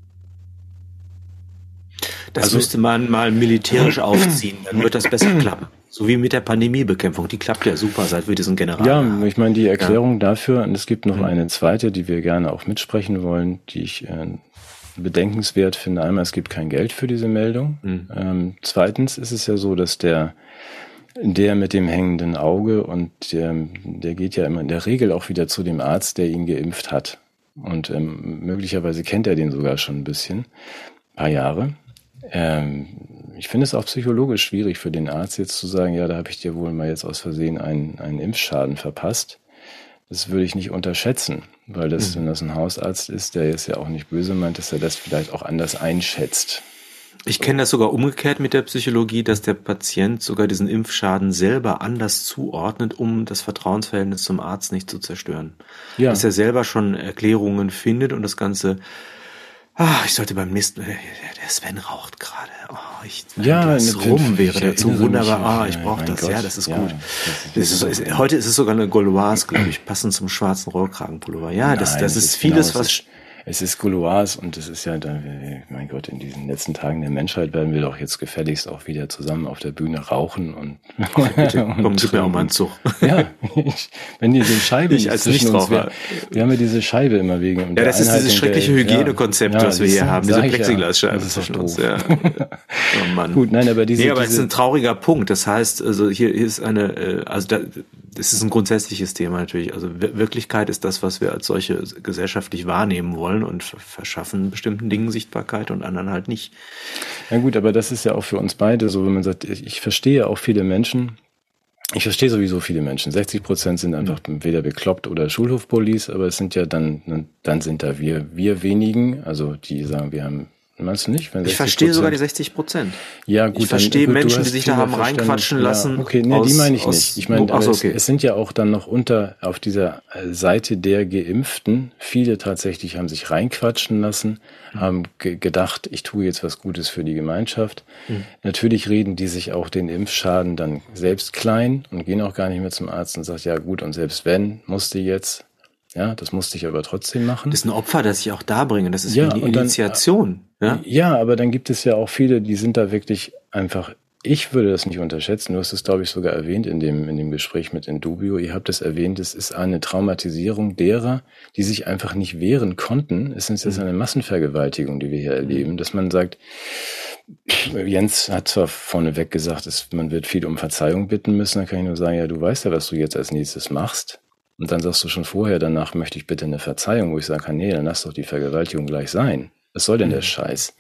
Das also, müsste man mal militärisch aufziehen, dann wird das besser klappen. So wie mit der Pandemiebekämpfung, die klappt ja super, seit wir diesen General Ja, haben. ich meine, die Erklärung ja. dafür, und es gibt noch mhm. eine zweite, die wir gerne auch mitsprechen wollen, die ich äh, bedenkenswert finde. Einmal, es gibt kein Geld für diese Meldung. Mhm. Ähm, zweitens ist es ja so, dass der der mit dem hängenden Auge und der, der geht ja immer in der Regel auch wieder zu dem Arzt, der ihn geimpft hat. Und ähm, möglicherweise kennt er den sogar schon ein bisschen, ein paar Jahre. Ähm, ich finde es auch psychologisch schwierig für den Arzt jetzt zu sagen, ja, da habe ich dir wohl mal jetzt aus Versehen einen, einen Impfschaden verpasst. Das würde ich nicht unterschätzen, weil das, mhm. wenn das ein Hausarzt ist, der jetzt ja auch nicht böse meint, dass er das vielleicht auch anders einschätzt. Ich kenne das sogar umgekehrt mit der Psychologie, dass der Patient sogar diesen Impfschaden selber anders zuordnet, um das Vertrauensverhältnis zum Arzt nicht zu zerstören. Ja. Dass er selber schon Erklärungen findet und das Ganze Ah, ich sollte beim nächsten, der Sven raucht gerade. Oh, ich, ja, das rum wäre dazu wunderbar. Ah, oh, ich brauche das. Gott. Ja, das ist ja, gut. Das ist, das ist, heute ist es sogar eine Gauloise, glaube ich, passend zum schwarzen Rollkragenpullover. Ja, Nein, das, das ist vieles, genau, was es ist Gouloirs und es ist ja, dann, mein Gott, in diesen letzten Tagen der Menschheit werden wir doch jetzt gefälligst auch wieder zusammen auf der Bühne rauchen und, bitte, und komm, gib mir auch mal einen Zug. Ja, ich, wenn diese Scheibe ich als Nichtraucher. Wir, wir haben ja diese Scheibe immer wegen. Ja, das ist dieses schreckliche Hygienekonzept, ja, was wir hier haben, diese Plexiglasscheibe ja, zwischen uns. Ja. oh Mann. Gut, nein, aber diese. Nee, aber es ist ein trauriger Punkt. Das heißt, also hier ist eine, äh, also da, das ist ein grundsätzliches Thema natürlich. Also Wirklichkeit ist das, was wir als solche gesellschaftlich wahrnehmen wollen und verschaffen bestimmten Dingen Sichtbarkeit und anderen halt nicht. Ja gut, aber das ist ja auch für uns beide so, wenn man sagt, ich verstehe auch viele Menschen, ich verstehe sowieso viele Menschen. 60 Prozent sind einfach mhm. weder bekloppt oder Schulhofpolice, aber es sind ja dann, dann sind da wir, wir wenigen, also die sagen, wir haben Meinst du nicht? ich verstehe sogar die 60 Prozent. Ja, gut. Ich verstehe gut, Menschen, die sich da haben reinquatschen lassen. Ja, okay, nee, aus, die meine ich nicht. Ich meine, so, okay. es, es, sind ja auch dann noch unter auf dieser äh, Seite der Geimpften. Viele tatsächlich haben sich reinquatschen lassen, mhm. haben ge gedacht, ich tue jetzt was Gutes für die Gemeinschaft. Mhm. Natürlich reden die sich auch den Impfschaden dann selbst klein und gehen auch gar nicht mehr zum Arzt und sagt, ja gut, und selbst wenn, musste jetzt, ja, das musste ich aber trotzdem machen. Das ist ein Opfer, das ich auch da bringe. Das ist ja, eine Initiation. Dann, ja? ja, aber dann gibt es ja auch viele, die sind da wirklich einfach ich würde das nicht unterschätzen. Du hast es, glaube ich, sogar erwähnt in dem, in dem Gespräch mit Indubio. Ihr habt es erwähnt, es ist eine Traumatisierung derer, die sich einfach nicht wehren konnten. Es ist jetzt mhm. eine Massenvergewaltigung, die wir hier erleben, dass man sagt, Jens hat zwar vorneweg gesagt, dass man wird viel um Verzeihung bitten müssen. Dann kann ich nur sagen, ja, du weißt ja, was du jetzt als nächstes machst. Und dann sagst du schon vorher, danach möchte ich bitte eine Verzeihung, wo ich sagen kann, nee, dann lass doch die Vergewaltigung gleich sein. Was soll denn der mhm. Scheiß?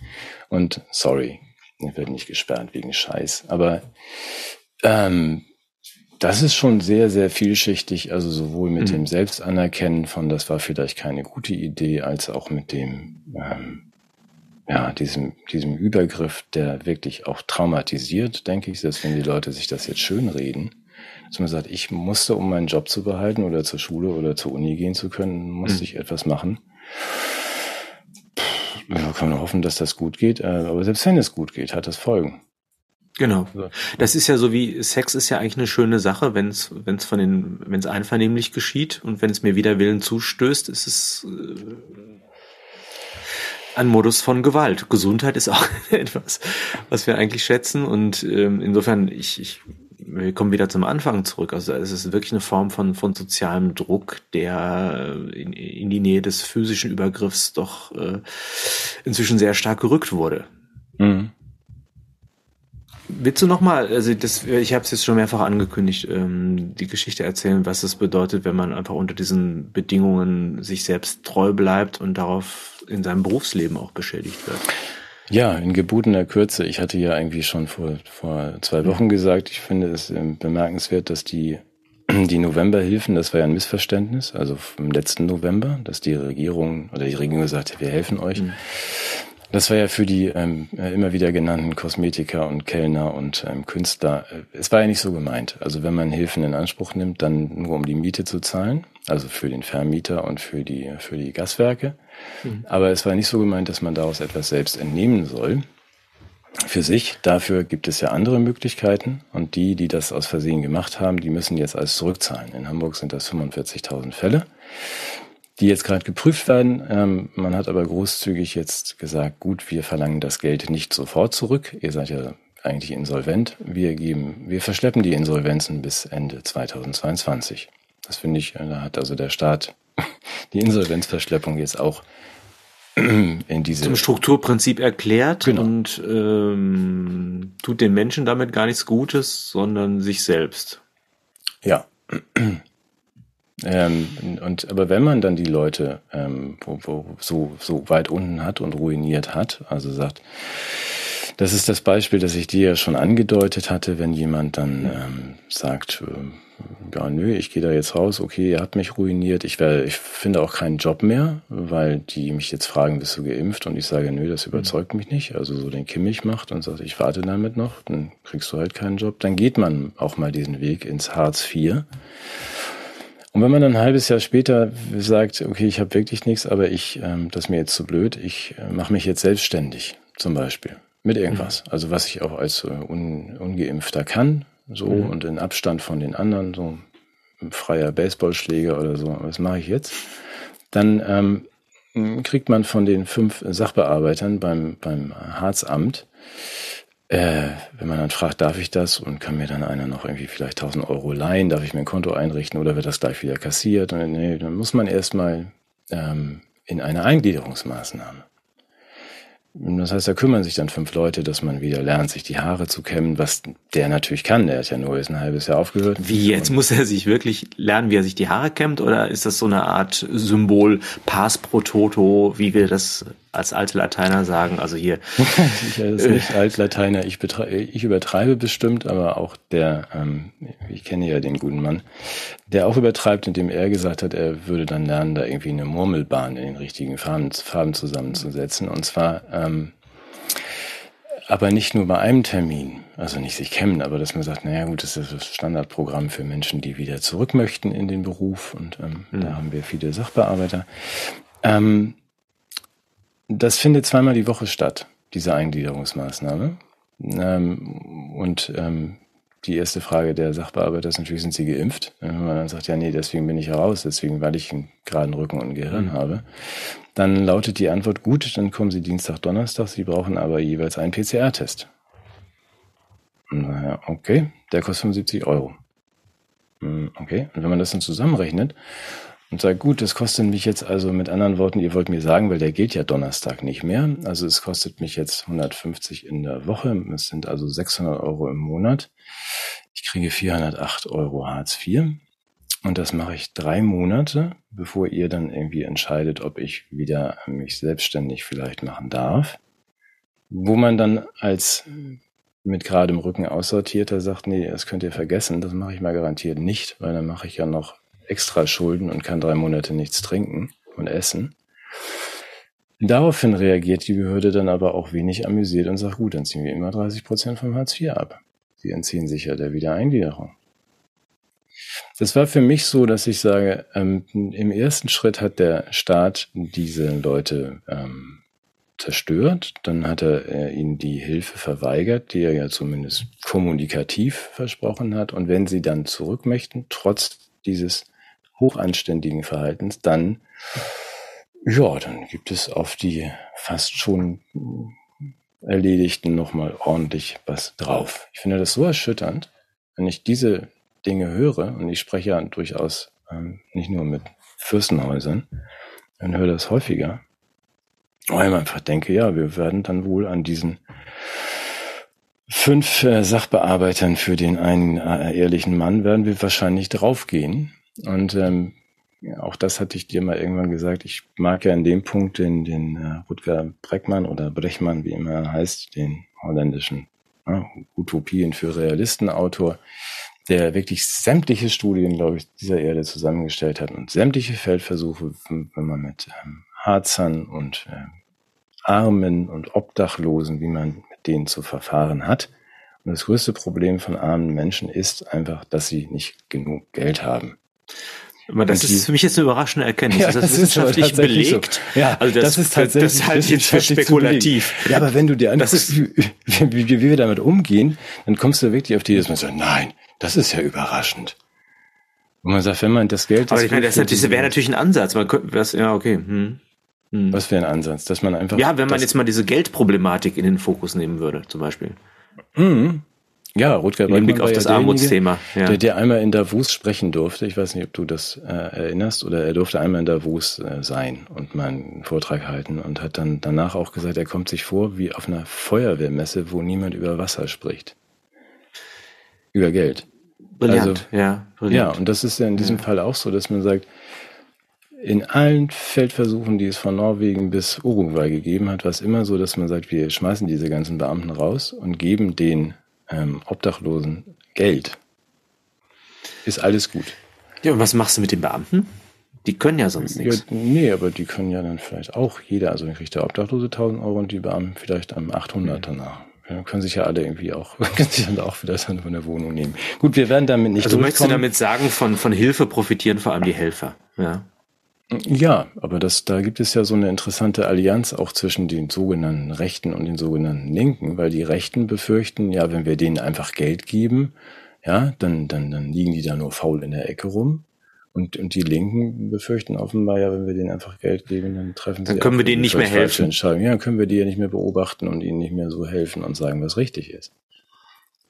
Und sorry, ich werde nicht gesperrt wegen Scheiß. Aber ähm, das ist schon sehr, sehr vielschichtig, also sowohl mit mhm. dem Selbstanerkennen von, das war vielleicht keine gute Idee, als auch mit dem, ähm, ja, diesem, diesem Übergriff, der wirklich auch traumatisiert, denke ich, dass wenn die Leute sich das jetzt schön reden, dass man sagt, ich musste, um meinen Job zu behalten oder zur Schule oder zur Uni gehen zu können, musste mhm. ich etwas machen. Ja, kann man hoffen, dass das gut geht, äh, aber selbst wenn es gut geht, hat das Folgen. Genau. Das ist ja so wie Sex ist ja eigentlich eine schöne Sache, wenn es wenn es von den wenn es einvernehmlich geschieht und wenn es mir wider Willen zustößt, ist es äh, ein Modus von Gewalt. Gesundheit ist auch etwas, was wir eigentlich schätzen und ähm, insofern ich, ich wir kommen wieder zum Anfang zurück. Also es ist wirklich eine Form von, von sozialem Druck, der in, in die Nähe des physischen Übergriffs doch äh, inzwischen sehr stark gerückt wurde. Mhm. Willst du noch mal, also das, ich habe es jetzt schon mehrfach angekündigt, ähm, die Geschichte erzählen, was es bedeutet, wenn man einfach unter diesen Bedingungen sich selbst treu bleibt und darauf in seinem Berufsleben auch beschädigt wird? Ja, in gebotener Kürze. Ich hatte ja irgendwie schon vor, vor zwei Wochen gesagt, ich finde es ähm, bemerkenswert, dass die, die Novemberhilfen, das war ja ein Missverständnis, also im letzten November, dass die Regierung oder die Regierung gesagt hat, wir helfen euch. Mhm. Das war ja für die ähm, äh, immer wieder genannten Kosmetiker und Kellner und ähm, Künstler. Äh, es war ja nicht so gemeint. Also wenn man Hilfen in Anspruch nimmt, dann nur um die Miete zu zahlen, also für den Vermieter und für die für die Gaswerke. Mhm. Aber es war nicht so gemeint, dass man daraus etwas selbst entnehmen soll. Für sich. Dafür gibt es ja andere Möglichkeiten. Und die, die das aus Versehen gemacht haben, die müssen jetzt alles zurückzahlen. In Hamburg sind das 45.000 Fälle die jetzt gerade geprüft werden. Ähm, man hat aber großzügig jetzt gesagt, gut, wir verlangen das Geld nicht sofort zurück. Ihr seid ja eigentlich insolvent. Wir geben, wir verschleppen die Insolvenzen bis Ende 2022. Das finde ich, da hat also der Staat die Insolvenzverschleppung jetzt auch in diese zum Strukturprinzip erklärt genau. und ähm, tut den Menschen damit gar nichts Gutes, sondern sich selbst. Ja, ähm, und aber wenn man dann die Leute ähm, wo, wo, so, so weit unten hat und ruiniert hat, also sagt, das ist das Beispiel, das ich dir ja schon angedeutet hatte, wenn jemand dann ähm, sagt, äh, ja, nö, ich gehe da jetzt raus, okay, ihr habt mich ruiniert, ich werde, ich finde auch keinen Job mehr, weil die mich jetzt fragen, bist du geimpft? Und ich sage, nö, das überzeugt mich nicht. Also so den Kimmich macht und sagt, ich warte damit noch, dann kriegst du halt keinen Job. Dann geht man auch mal diesen Weg ins Hartz IV. Und wenn man dann ein halbes Jahr später sagt, okay, ich habe wirklich nichts, aber ich, ähm, das ist mir jetzt zu blöd, ich äh, mache mich jetzt selbstständig, zum Beispiel, mit irgendwas. Mhm. Also was ich auch als äh, un, Ungeimpfter kann, so mhm. und in Abstand von den anderen, so ein freier Baseballschläger oder so, was mache ich jetzt? Dann ähm, kriegt man von den fünf Sachbearbeitern beim, beim Harzamt äh, wenn man dann fragt, darf ich das und kann mir dann einer noch irgendwie vielleicht 1000 Euro leihen, darf ich mir ein Konto einrichten oder wird das gleich wieder kassiert? Und nee, dann muss man erstmal ähm, in eine Eingliederungsmaßnahme. Das heißt, da kümmern sich dann fünf Leute, dass man wieder lernt, sich die Haare zu kämmen, was der natürlich kann. Der hat ja nur jetzt ein halbes Jahr aufgehört. Wie jetzt muss er sich wirklich lernen, wie er sich die Haare kämmt, oder ist das so eine Art Symbol Pass pro Toto, wie wir das als alte Lateiner sagen? Also hier. ich ist nicht Altlateiner. Ich, ich übertreibe bestimmt, aber auch der, ähm, ich kenne ja den guten Mann, der auch übertreibt, indem er gesagt hat, er würde dann lernen, da irgendwie eine Murmelbahn in den richtigen Farben, Farben zusammenzusetzen. Und zwar ähm, aber nicht nur bei einem Termin, also nicht sich kämmen, aber dass man sagt, naja gut, das ist das Standardprogramm für Menschen, die wieder zurück möchten in den Beruf und ähm, mhm. da haben wir viele Sachbearbeiter. Ähm, das findet zweimal die Woche statt, diese Eingliederungsmaßnahme. Ähm, und ähm, die erste Frage der Sachbearbeiter ist natürlich, sind sie geimpft? Wenn man dann sagt, ja, nee, deswegen bin ich heraus, deswegen, weil ich einen geraden Rücken und ein Gehirn mhm. habe. Dann lautet die Antwort, gut, dann kommen Sie Dienstag, Donnerstag, Sie brauchen aber jeweils einen PCR-Test. Naja, okay, der kostet 75 Euro. Hm, okay, und wenn man das dann zusammenrechnet und sagt, gut, das kostet mich jetzt also mit anderen Worten, ihr wollt mir sagen, weil der gilt ja Donnerstag nicht mehr. Also es kostet mich jetzt 150 in der Woche. Es sind also 600 Euro im Monat. Ich kriege 408 Euro Hartz IV. Und das mache ich drei Monate, bevor ihr dann irgendwie entscheidet, ob ich wieder mich selbstständig vielleicht machen darf. Wo man dann als mit gerade im Rücken aussortierter sagt, nee, das könnt ihr vergessen, das mache ich mal garantiert nicht, weil dann mache ich ja noch extra Schulden und kann drei Monate nichts trinken und essen. Daraufhin reagiert die Behörde dann aber auch wenig amüsiert und sagt, gut, dann ziehen wir immer 30 Prozent vom Hartz IV ab. Sie entziehen sich ja der Wiedereingliederung. Das war für mich so, dass ich sage, ähm, im ersten Schritt hat der Staat diese Leute ähm, zerstört, dann hat er äh, ihnen die Hilfe verweigert, die er ja zumindest kommunikativ versprochen hat. Und wenn sie dann zurück möchten, trotz dieses hochanständigen Verhaltens, dann, ja, dann gibt es auf die fast schon Erledigten nochmal ordentlich was drauf. Ich finde das so erschütternd, wenn ich diese Dinge höre, und ich spreche ja durchaus ähm, nicht nur mit Fürstenhäusern, dann höre das häufiger, weil ich einfach denke, ja, wir werden dann wohl an diesen fünf äh, Sachbearbeitern für den einen äh, ehrlichen Mann werden wir wahrscheinlich draufgehen. Und ähm, ja, auch das hatte ich dir mal irgendwann gesagt. Ich mag ja in dem Punkt den, den äh, Rutger Breckmann oder Brechmann, wie immer er heißt, den holländischen äh, Utopien für Realisten Autor, der wirklich sämtliche Studien, glaube ich, dieser Erde zusammengestellt hat und sämtliche Feldversuche, wenn man mit ähm, Harzern und äh, Armen und Obdachlosen, wie man mit denen zu verfahren hat. Und das größte Problem von armen Menschen ist einfach, dass sie nicht genug Geld haben. Das ist für mich jetzt eine überraschende Erkenntnis. Ja, das, das ist wissenschaftlich belegt. So. Ja, also das, das ist tatsächlich das halte ich jetzt für spekulativ. Ja, aber wenn du dir anguckst, wie, wie, wie, wir damit umgehen, dann kommst du wirklich auf die, dass man sagt, nein, das ist ja überraschend. Und man sagt, wenn man das Geld... Aber ich meine, das, das wäre natürlich ein Ansatz. Man könnte, was, ja, okay. Hm. Hm. Was wäre ein Ansatz? Dass man einfach... Ja, wenn man jetzt mal diese Geldproblematik in den Fokus nehmen würde, zum Beispiel. Mhm. Ja, Rutger Im Blick auf das ja Armutsthema. Ja. Der, der einmal in Davos sprechen durfte. Ich weiß nicht, ob du das äh, erinnerst. Oder er durfte einmal in Davos äh, sein und mal einen Vortrag halten und hat dann danach auch gesagt, er kommt sich vor wie auf einer Feuerwehrmesse, wo niemand über Wasser spricht. Über Geld. Brillant, also, ja. Brillant. Ja, und das ist ja in diesem ja. Fall auch so, dass man sagt, in allen Feldversuchen, die es von Norwegen bis Uruguay gegeben hat, war es immer so, dass man sagt, wir schmeißen diese ganzen Beamten raus und geben den ähm, Obdachlosen Geld. Ist alles gut. Ja, und was machst du mit den Beamten? Die können ja sonst nichts. Ja, nee, aber die können ja dann vielleicht auch jeder, also dann kriegt der Obdachlose 1000 Euro und die Beamten vielleicht am 800 danach. Ja, können sich ja alle irgendwie auch, können sich dann auch wieder von der Wohnung nehmen. Gut, wir werden damit nicht Also möchtest du damit sagen, von, von Hilfe profitieren vor allem die Helfer, ja? Ja, aber das, da gibt es ja so eine interessante Allianz auch zwischen den sogenannten Rechten und den sogenannten Linken, weil die Rechten befürchten, ja, wenn wir denen einfach Geld geben, ja, dann, dann, dann liegen die da nur faul in der Ecke rum. Und, und die Linken befürchten offenbar ja, wenn wir denen einfach Geld geben, dann treffen sie. Dann können wir denen nicht mehr helfen. Ja, dann können wir die ja nicht mehr beobachten und ihnen nicht mehr so helfen und sagen, was richtig ist.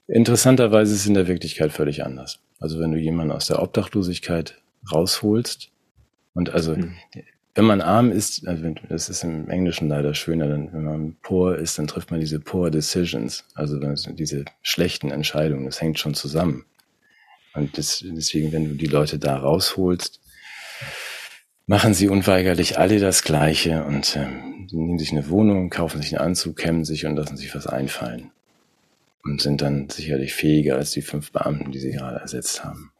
Interessanterweise ist es in der Wirklichkeit völlig anders. Also wenn du jemanden aus der Obdachlosigkeit rausholst, und also, mhm. wenn man arm ist, also das ist im Englischen leider schöner, dann, wenn man poor ist, dann trifft man diese poor decisions, also diese schlechten Entscheidungen, das hängt schon zusammen. Und das, deswegen, wenn du die Leute da rausholst, machen sie unweigerlich alle das Gleiche und ähm, nehmen sich eine Wohnung, kaufen sich einen Anzug, kämmen sich und lassen sich was einfallen. Und sind dann sicherlich fähiger als die fünf Beamten, die sie gerade ersetzt haben.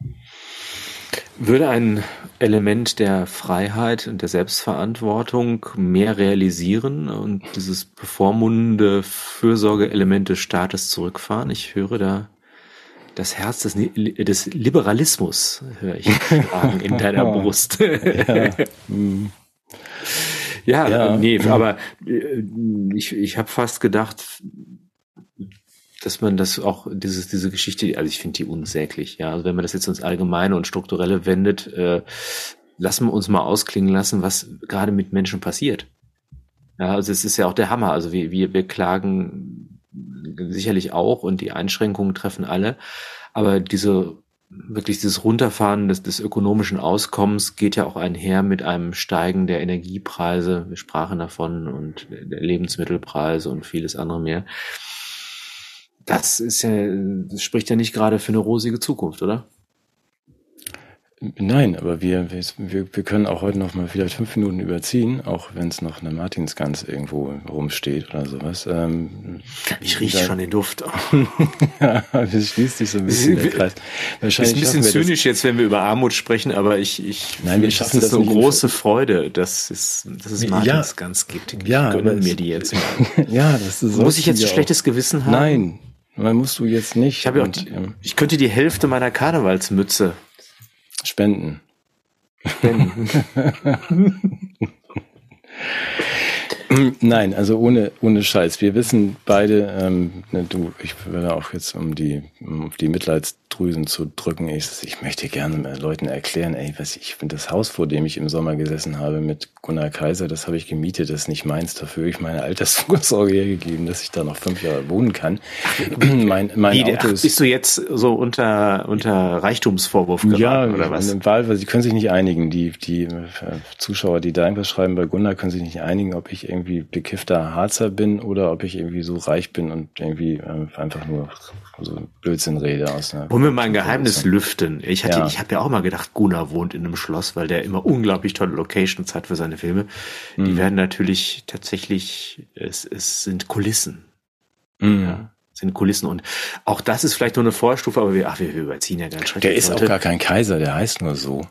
Würde ein Element der Freiheit und der Selbstverantwortung mehr realisieren und dieses bevormundende Fürsorgeelement des Staates zurückfahren? Ich höre da das Herz des, des Liberalismus, höre ich schlagen in deiner Brust. ja. ja, ja, nee, aber äh, ich, ich habe fast gedacht, dass man das auch, dieses, diese Geschichte, also ich finde die unsäglich, ja. Also wenn man das jetzt ins Allgemeine und Strukturelle wendet, äh, lassen wir uns mal ausklingen lassen, was gerade mit Menschen passiert. Ja, also es ist ja auch der Hammer. Also wir, wir, wir klagen sicherlich auch und die Einschränkungen treffen alle. Aber diese wirklich dieses Runterfahren des, des ökonomischen Auskommens geht ja auch einher mit einem Steigen der Energiepreise. Wir sprachen davon und der Lebensmittelpreise und vieles andere mehr. Das ist ja, das spricht ja nicht gerade für eine rosige Zukunft, oder? Nein, aber wir, wir, wir können auch heute noch mal vielleicht fünf Minuten überziehen, auch wenn es noch eine Martinsgans irgendwo rumsteht oder sowas. Ähm, ich rieche schon den Duft. ja, es schließt sich so ein bisschen der Kreis. Wahrscheinlich ist ein bisschen zynisch jetzt, wenn wir über Armut sprechen, aber ich, ich Nein, wir schaffen das so große Freude, dass es, dass es Martinsgans ja, gibt. Ich ja, gönnen mir die jetzt mal. ja, das ist so. Muss ich jetzt ein schlechtes Gewissen haben? Nein, dann musst du jetzt nicht. Ich, habe und, auch, ähm, ich könnte die Hälfte meiner Karnevalsmütze Spenden. Spenden. Nein, also ohne, ohne Scheiß. Wir wissen beide, ähm, ne, du, ich würde auch jetzt um die, um die Mitleidsdrüsen zu drücken, ich, ich möchte gerne Leuten erklären, ey, was ich finde, das Haus, vor dem ich im Sommer gesessen habe mit Gunnar Kaiser, das habe ich gemietet, das ist nicht meins, dafür habe ich meine Altersvorsorge hergegeben, dass ich da noch fünf Jahre wohnen kann. mein mein Wie, Auto ist, bist du jetzt so unter, unter Reichtumsvorwurf geraten, ja, oder was? Ja, Wahl, weil sie können sich nicht einigen. Die, die äh, Zuschauer, die da irgendwas schreiben bei Gunnar, können sich nicht einigen, ob ich irgendwie irgendwie bekiffter Harzer bin oder ob ich irgendwie so reich bin und irgendwie äh, einfach nur so Blödsinn rede aus einer. Wollen wir mal ein Geheimnis lüften? Ich hatte, ja. ich habe ja auch mal gedacht, Gunnar wohnt in einem Schloss, weil der immer unglaublich tolle Locations hat für seine Filme. Mhm. Die werden natürlich tatsächlich, es, es sind Kulissen. Mhm. Ja sind Kulissen und auch das ist vielleicht nur eine Vorstufe, aber wir, ach, wir, wir überziehen ja ganz schrecklich. Der ist auch gar kein Kaiser, der heißt nur so.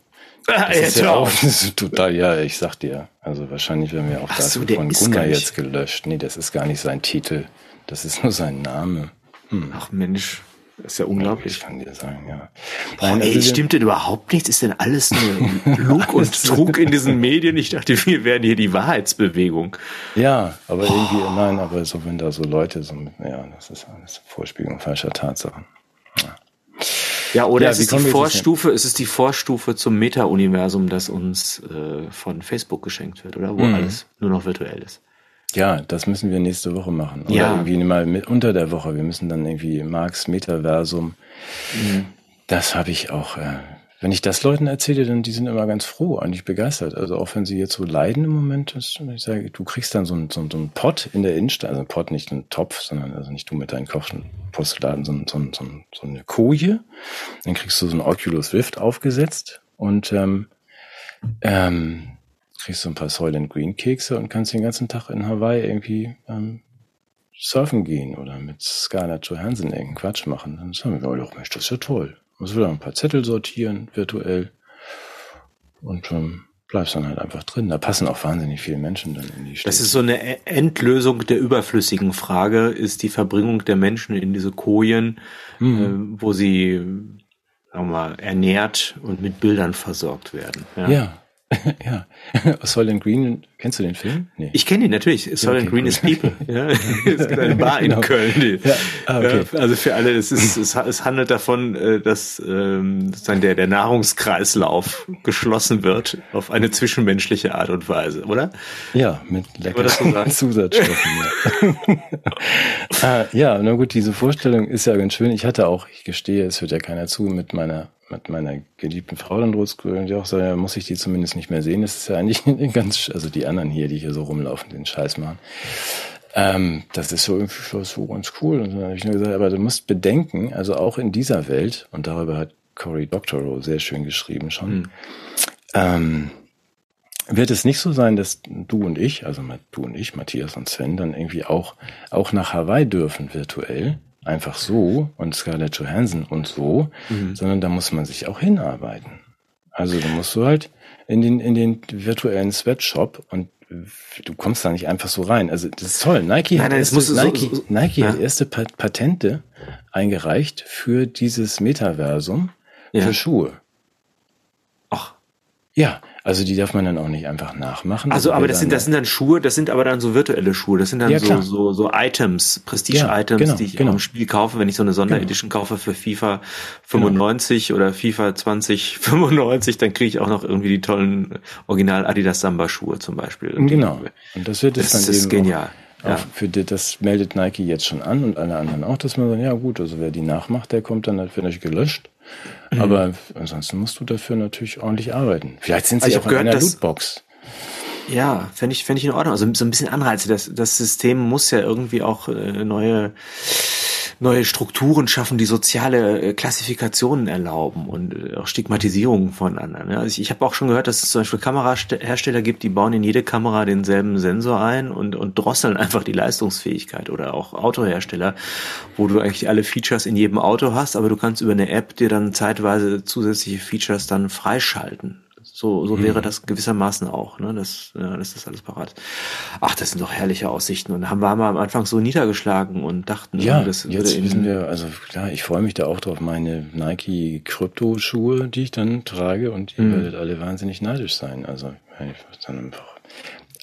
Das ist ja auch total, ja, ich sag dir. Also wahrscheinlich werden wir auch das so, von Gunnar jetzt gelöscht. Nee, das ist gar nicht sein Titel. Das ist nur sein Name. Hm. Ach Mensch, das ist ja unglaublich. Ich kann dir sagen, ja. Boah, Nein, also ey, stimmt denn überhaupt nichts? Ist denn alles nur Lug und Trug in diesen Medien? Ich dachte, wir wären hier die Wahrheitsbewegung. Ja, aber irgendwie, oh. nein, aber so, wenn da so Leute so, ja, das ist alles Vorspiegelung falscher Tatsachen. Ja. Ja, oder ja, es ist die Vorstufe, es ist die Vorstufe zum Meta-Universum, das uns äh, von Facebook geschenkt wird, oder? Wo mhm. alles nur noch virtuell ist. Ja, das müssen wir nächste Woche machen. Oder ja. irgendwie mal mit, unter der Woche. Wir müssen dann irgendwie Marx Metaversum. Mhm. Das habe ich auch äh, wenn ich das Leuten erzähle, dann die sind immer ganz froh, eigentlich begeistert. Also auch wenn sie jetzt so leiden im Moment, ist, ich sage, du kriegst dann so einen so, so einen Pott in der Innenstadt, also ein Pott, nicht ein Topf, sondern also nicht du mit deinen kochten Postulaten, sondern so, so, so eine Koje. Dann kriegst du so ein Oculus Rift aufgesetzt und ähm, ähm, kriegst so ein paar Soylent Green Kekse und kannst den ganzen Tag in Hawaii irgendwie ähm, surfen gehen oder mit Scarlett Johansson irgendeinen Quatsch machen. Dann sagen wir, oh Mensch, das ist ja toll. Muss wieder ein paar Zettel sortieren, virtuell. Und ähm, bleibst dann halt einfach drin. Da passen auch wahnsinnig viele Menschen dann in die Städte. Das ist so eine e-, Endlösung der überflüssigen Frage, ist die Verbringung der Menschen in diese Kojen, mhm. äh, wo sie sagen wir mal, ernährt und mit Bildern versorgt werden. Ja. ja. ja, Soylent Green, kennst du den Film? Nee. Ich kenne ihn natürlich. Soylent okay, Green cool. is People. Ja, es gibt eine Bar in genau. Köln. Ja. ah, okay. Also für alle, es, ist, es, es handelt davon, äh, dass ähm, der, der Nahrungskreislauf geschlossen wird auf eine zwischenmenschliche Art und Weise, oder? Ja, mit leckeren Zusatzstoffen. ja. ah, ja, na gut, diese Vorstellung ist ja ganz schön. Ich hatte auch, ich gestehe, es hört ja keiner zu, mit meiner mit meiner geliebten Frau dann losgegangen, die auch so, ja, muss ich die zumindest nicht mehr sehen. Das ist ja eigentlich ganz, also die anderen hier, die hier so rumlaufen, den Scheiß machen. Ähm, das ist so irgendwie so ganz cool. Und dann habe ich nur gesagt, aber du musst bedenken, also auch in dieser Welt, und darüber hat Cory Doctorow sehr schön geschrieben schon, mhm. ähm, wird es nicht so sein, dass du und ich, also du und ich, Matthias und Sven, dann irgendwie auch, auch nach Hawaii dürfen virtuell einfach so und Scarlett Johansson und so, mhm. sondern da muss man sich auch hinarbeiten. Also da musst du halt in den, in den virtuellen Sweatshop und du kommst da nicht einfach so rein. Also das ist toll. Nike nein, hat, erste, Nike, so, so, Nike ja. hat erste Patente eingereicht für dieses Metaversum ja. für Schuhe. Ach. Ja, also die darf man dann auch nicht einfach nachmachen. Also, aber das sind, das sind dann Schuhe, das sind aber dann so virtuelle Schuhe. Das sind dann ja, so, so, so Items, Prestige-Items, ja, genau, die ich genau. im Spiel kaufe, wenn ich so eine Sonderedition genau. kaufe für FIFA 95 genau. oder FIFA 2095, dann kriege ich auch noch irgendwie die tollen Original Adidas Samba Schuhe zum Beispiel. Genau. Und das wird es dann ist eben genial. Auch, ja. für die, das meldet Nike jetzt schon an und alle anderen auch, dass man sagt, ja gut, also wer die nachmacht, der kommt dann natürlich gelöscht. Mhm. Aber ansonsten musst du dafür natürlich ordentlich arbeiten. Vielleicht sind sie also auch in einer Lootbox. Ja, fände ich, fände ich in Ordnung. Also so ein bisschen Anreize. Das, das System muss ja irgendwie auch äh, neue neue Strukturen schaffen, die soziale äh, Klassifikationen erlauben und äh, auch Stigmatisierung von anderen. Also ich, ich habe auch schon gehört, dass es zum Beispiel Kamerahersteller gibt, die bauen in jede Kamera denselben Sensor ein und, und drosseln einfach die Leistungsfähigkeit oder auch Autohersteller, wo du eigentlich alle Features in jedem Auto hast, aber du kannst über eine App dir dann zeitweise zusätzliche Features dann freischalten. So, so mhm. wäre das gewissermaßen auch, ne? Das, ja, das ist alles parat. Ach, das sind doch herrliche Aussichten. Und haben wir am Anfang so niedergeschlagen und dachten, ja, das jetzt wissen wir, also klar, ich freue mich da auch drauf, meine Nike Krypto-Schuhe, die ich dann trage und ihr mhm. werdet alle wahnsinnig neidisch sein. Also, dann einfach.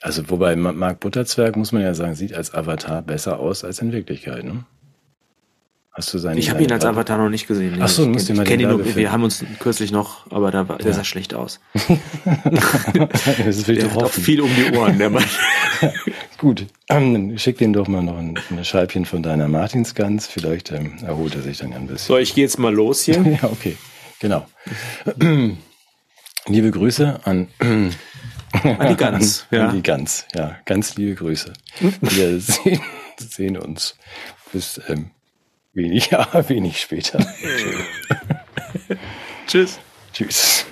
Also, wobei Mark Butterzwerg, muss man ja sagen, sieht als Avatar besser aus als in Wirklichkeit, ne? Hast du seinen? Ich habe ihn als Avatar noch nicht gesehen. Ach so, musst du mal kenne ihn nur, Wir haben uns kürzlich noch, aber da war, der sah schlecht aus. das will der hat auch viel um die Ohren, der Mann. Gut, ähm, schick den doch mal noch ein, ein Scheibchen von deiner Martinsgans. Vielleicht ähm, erholt er sich dann ein bisschen. So, ich gehe jetzt mal los hier. ja, okay, genau. liebe Grüße an an die Gans. ja. An die Gans, ja. Ganz liebe Grüße. Wir sehen, sehen uns bis ähm, Wenig, ja, wenig später. Tschüss. Tschüss.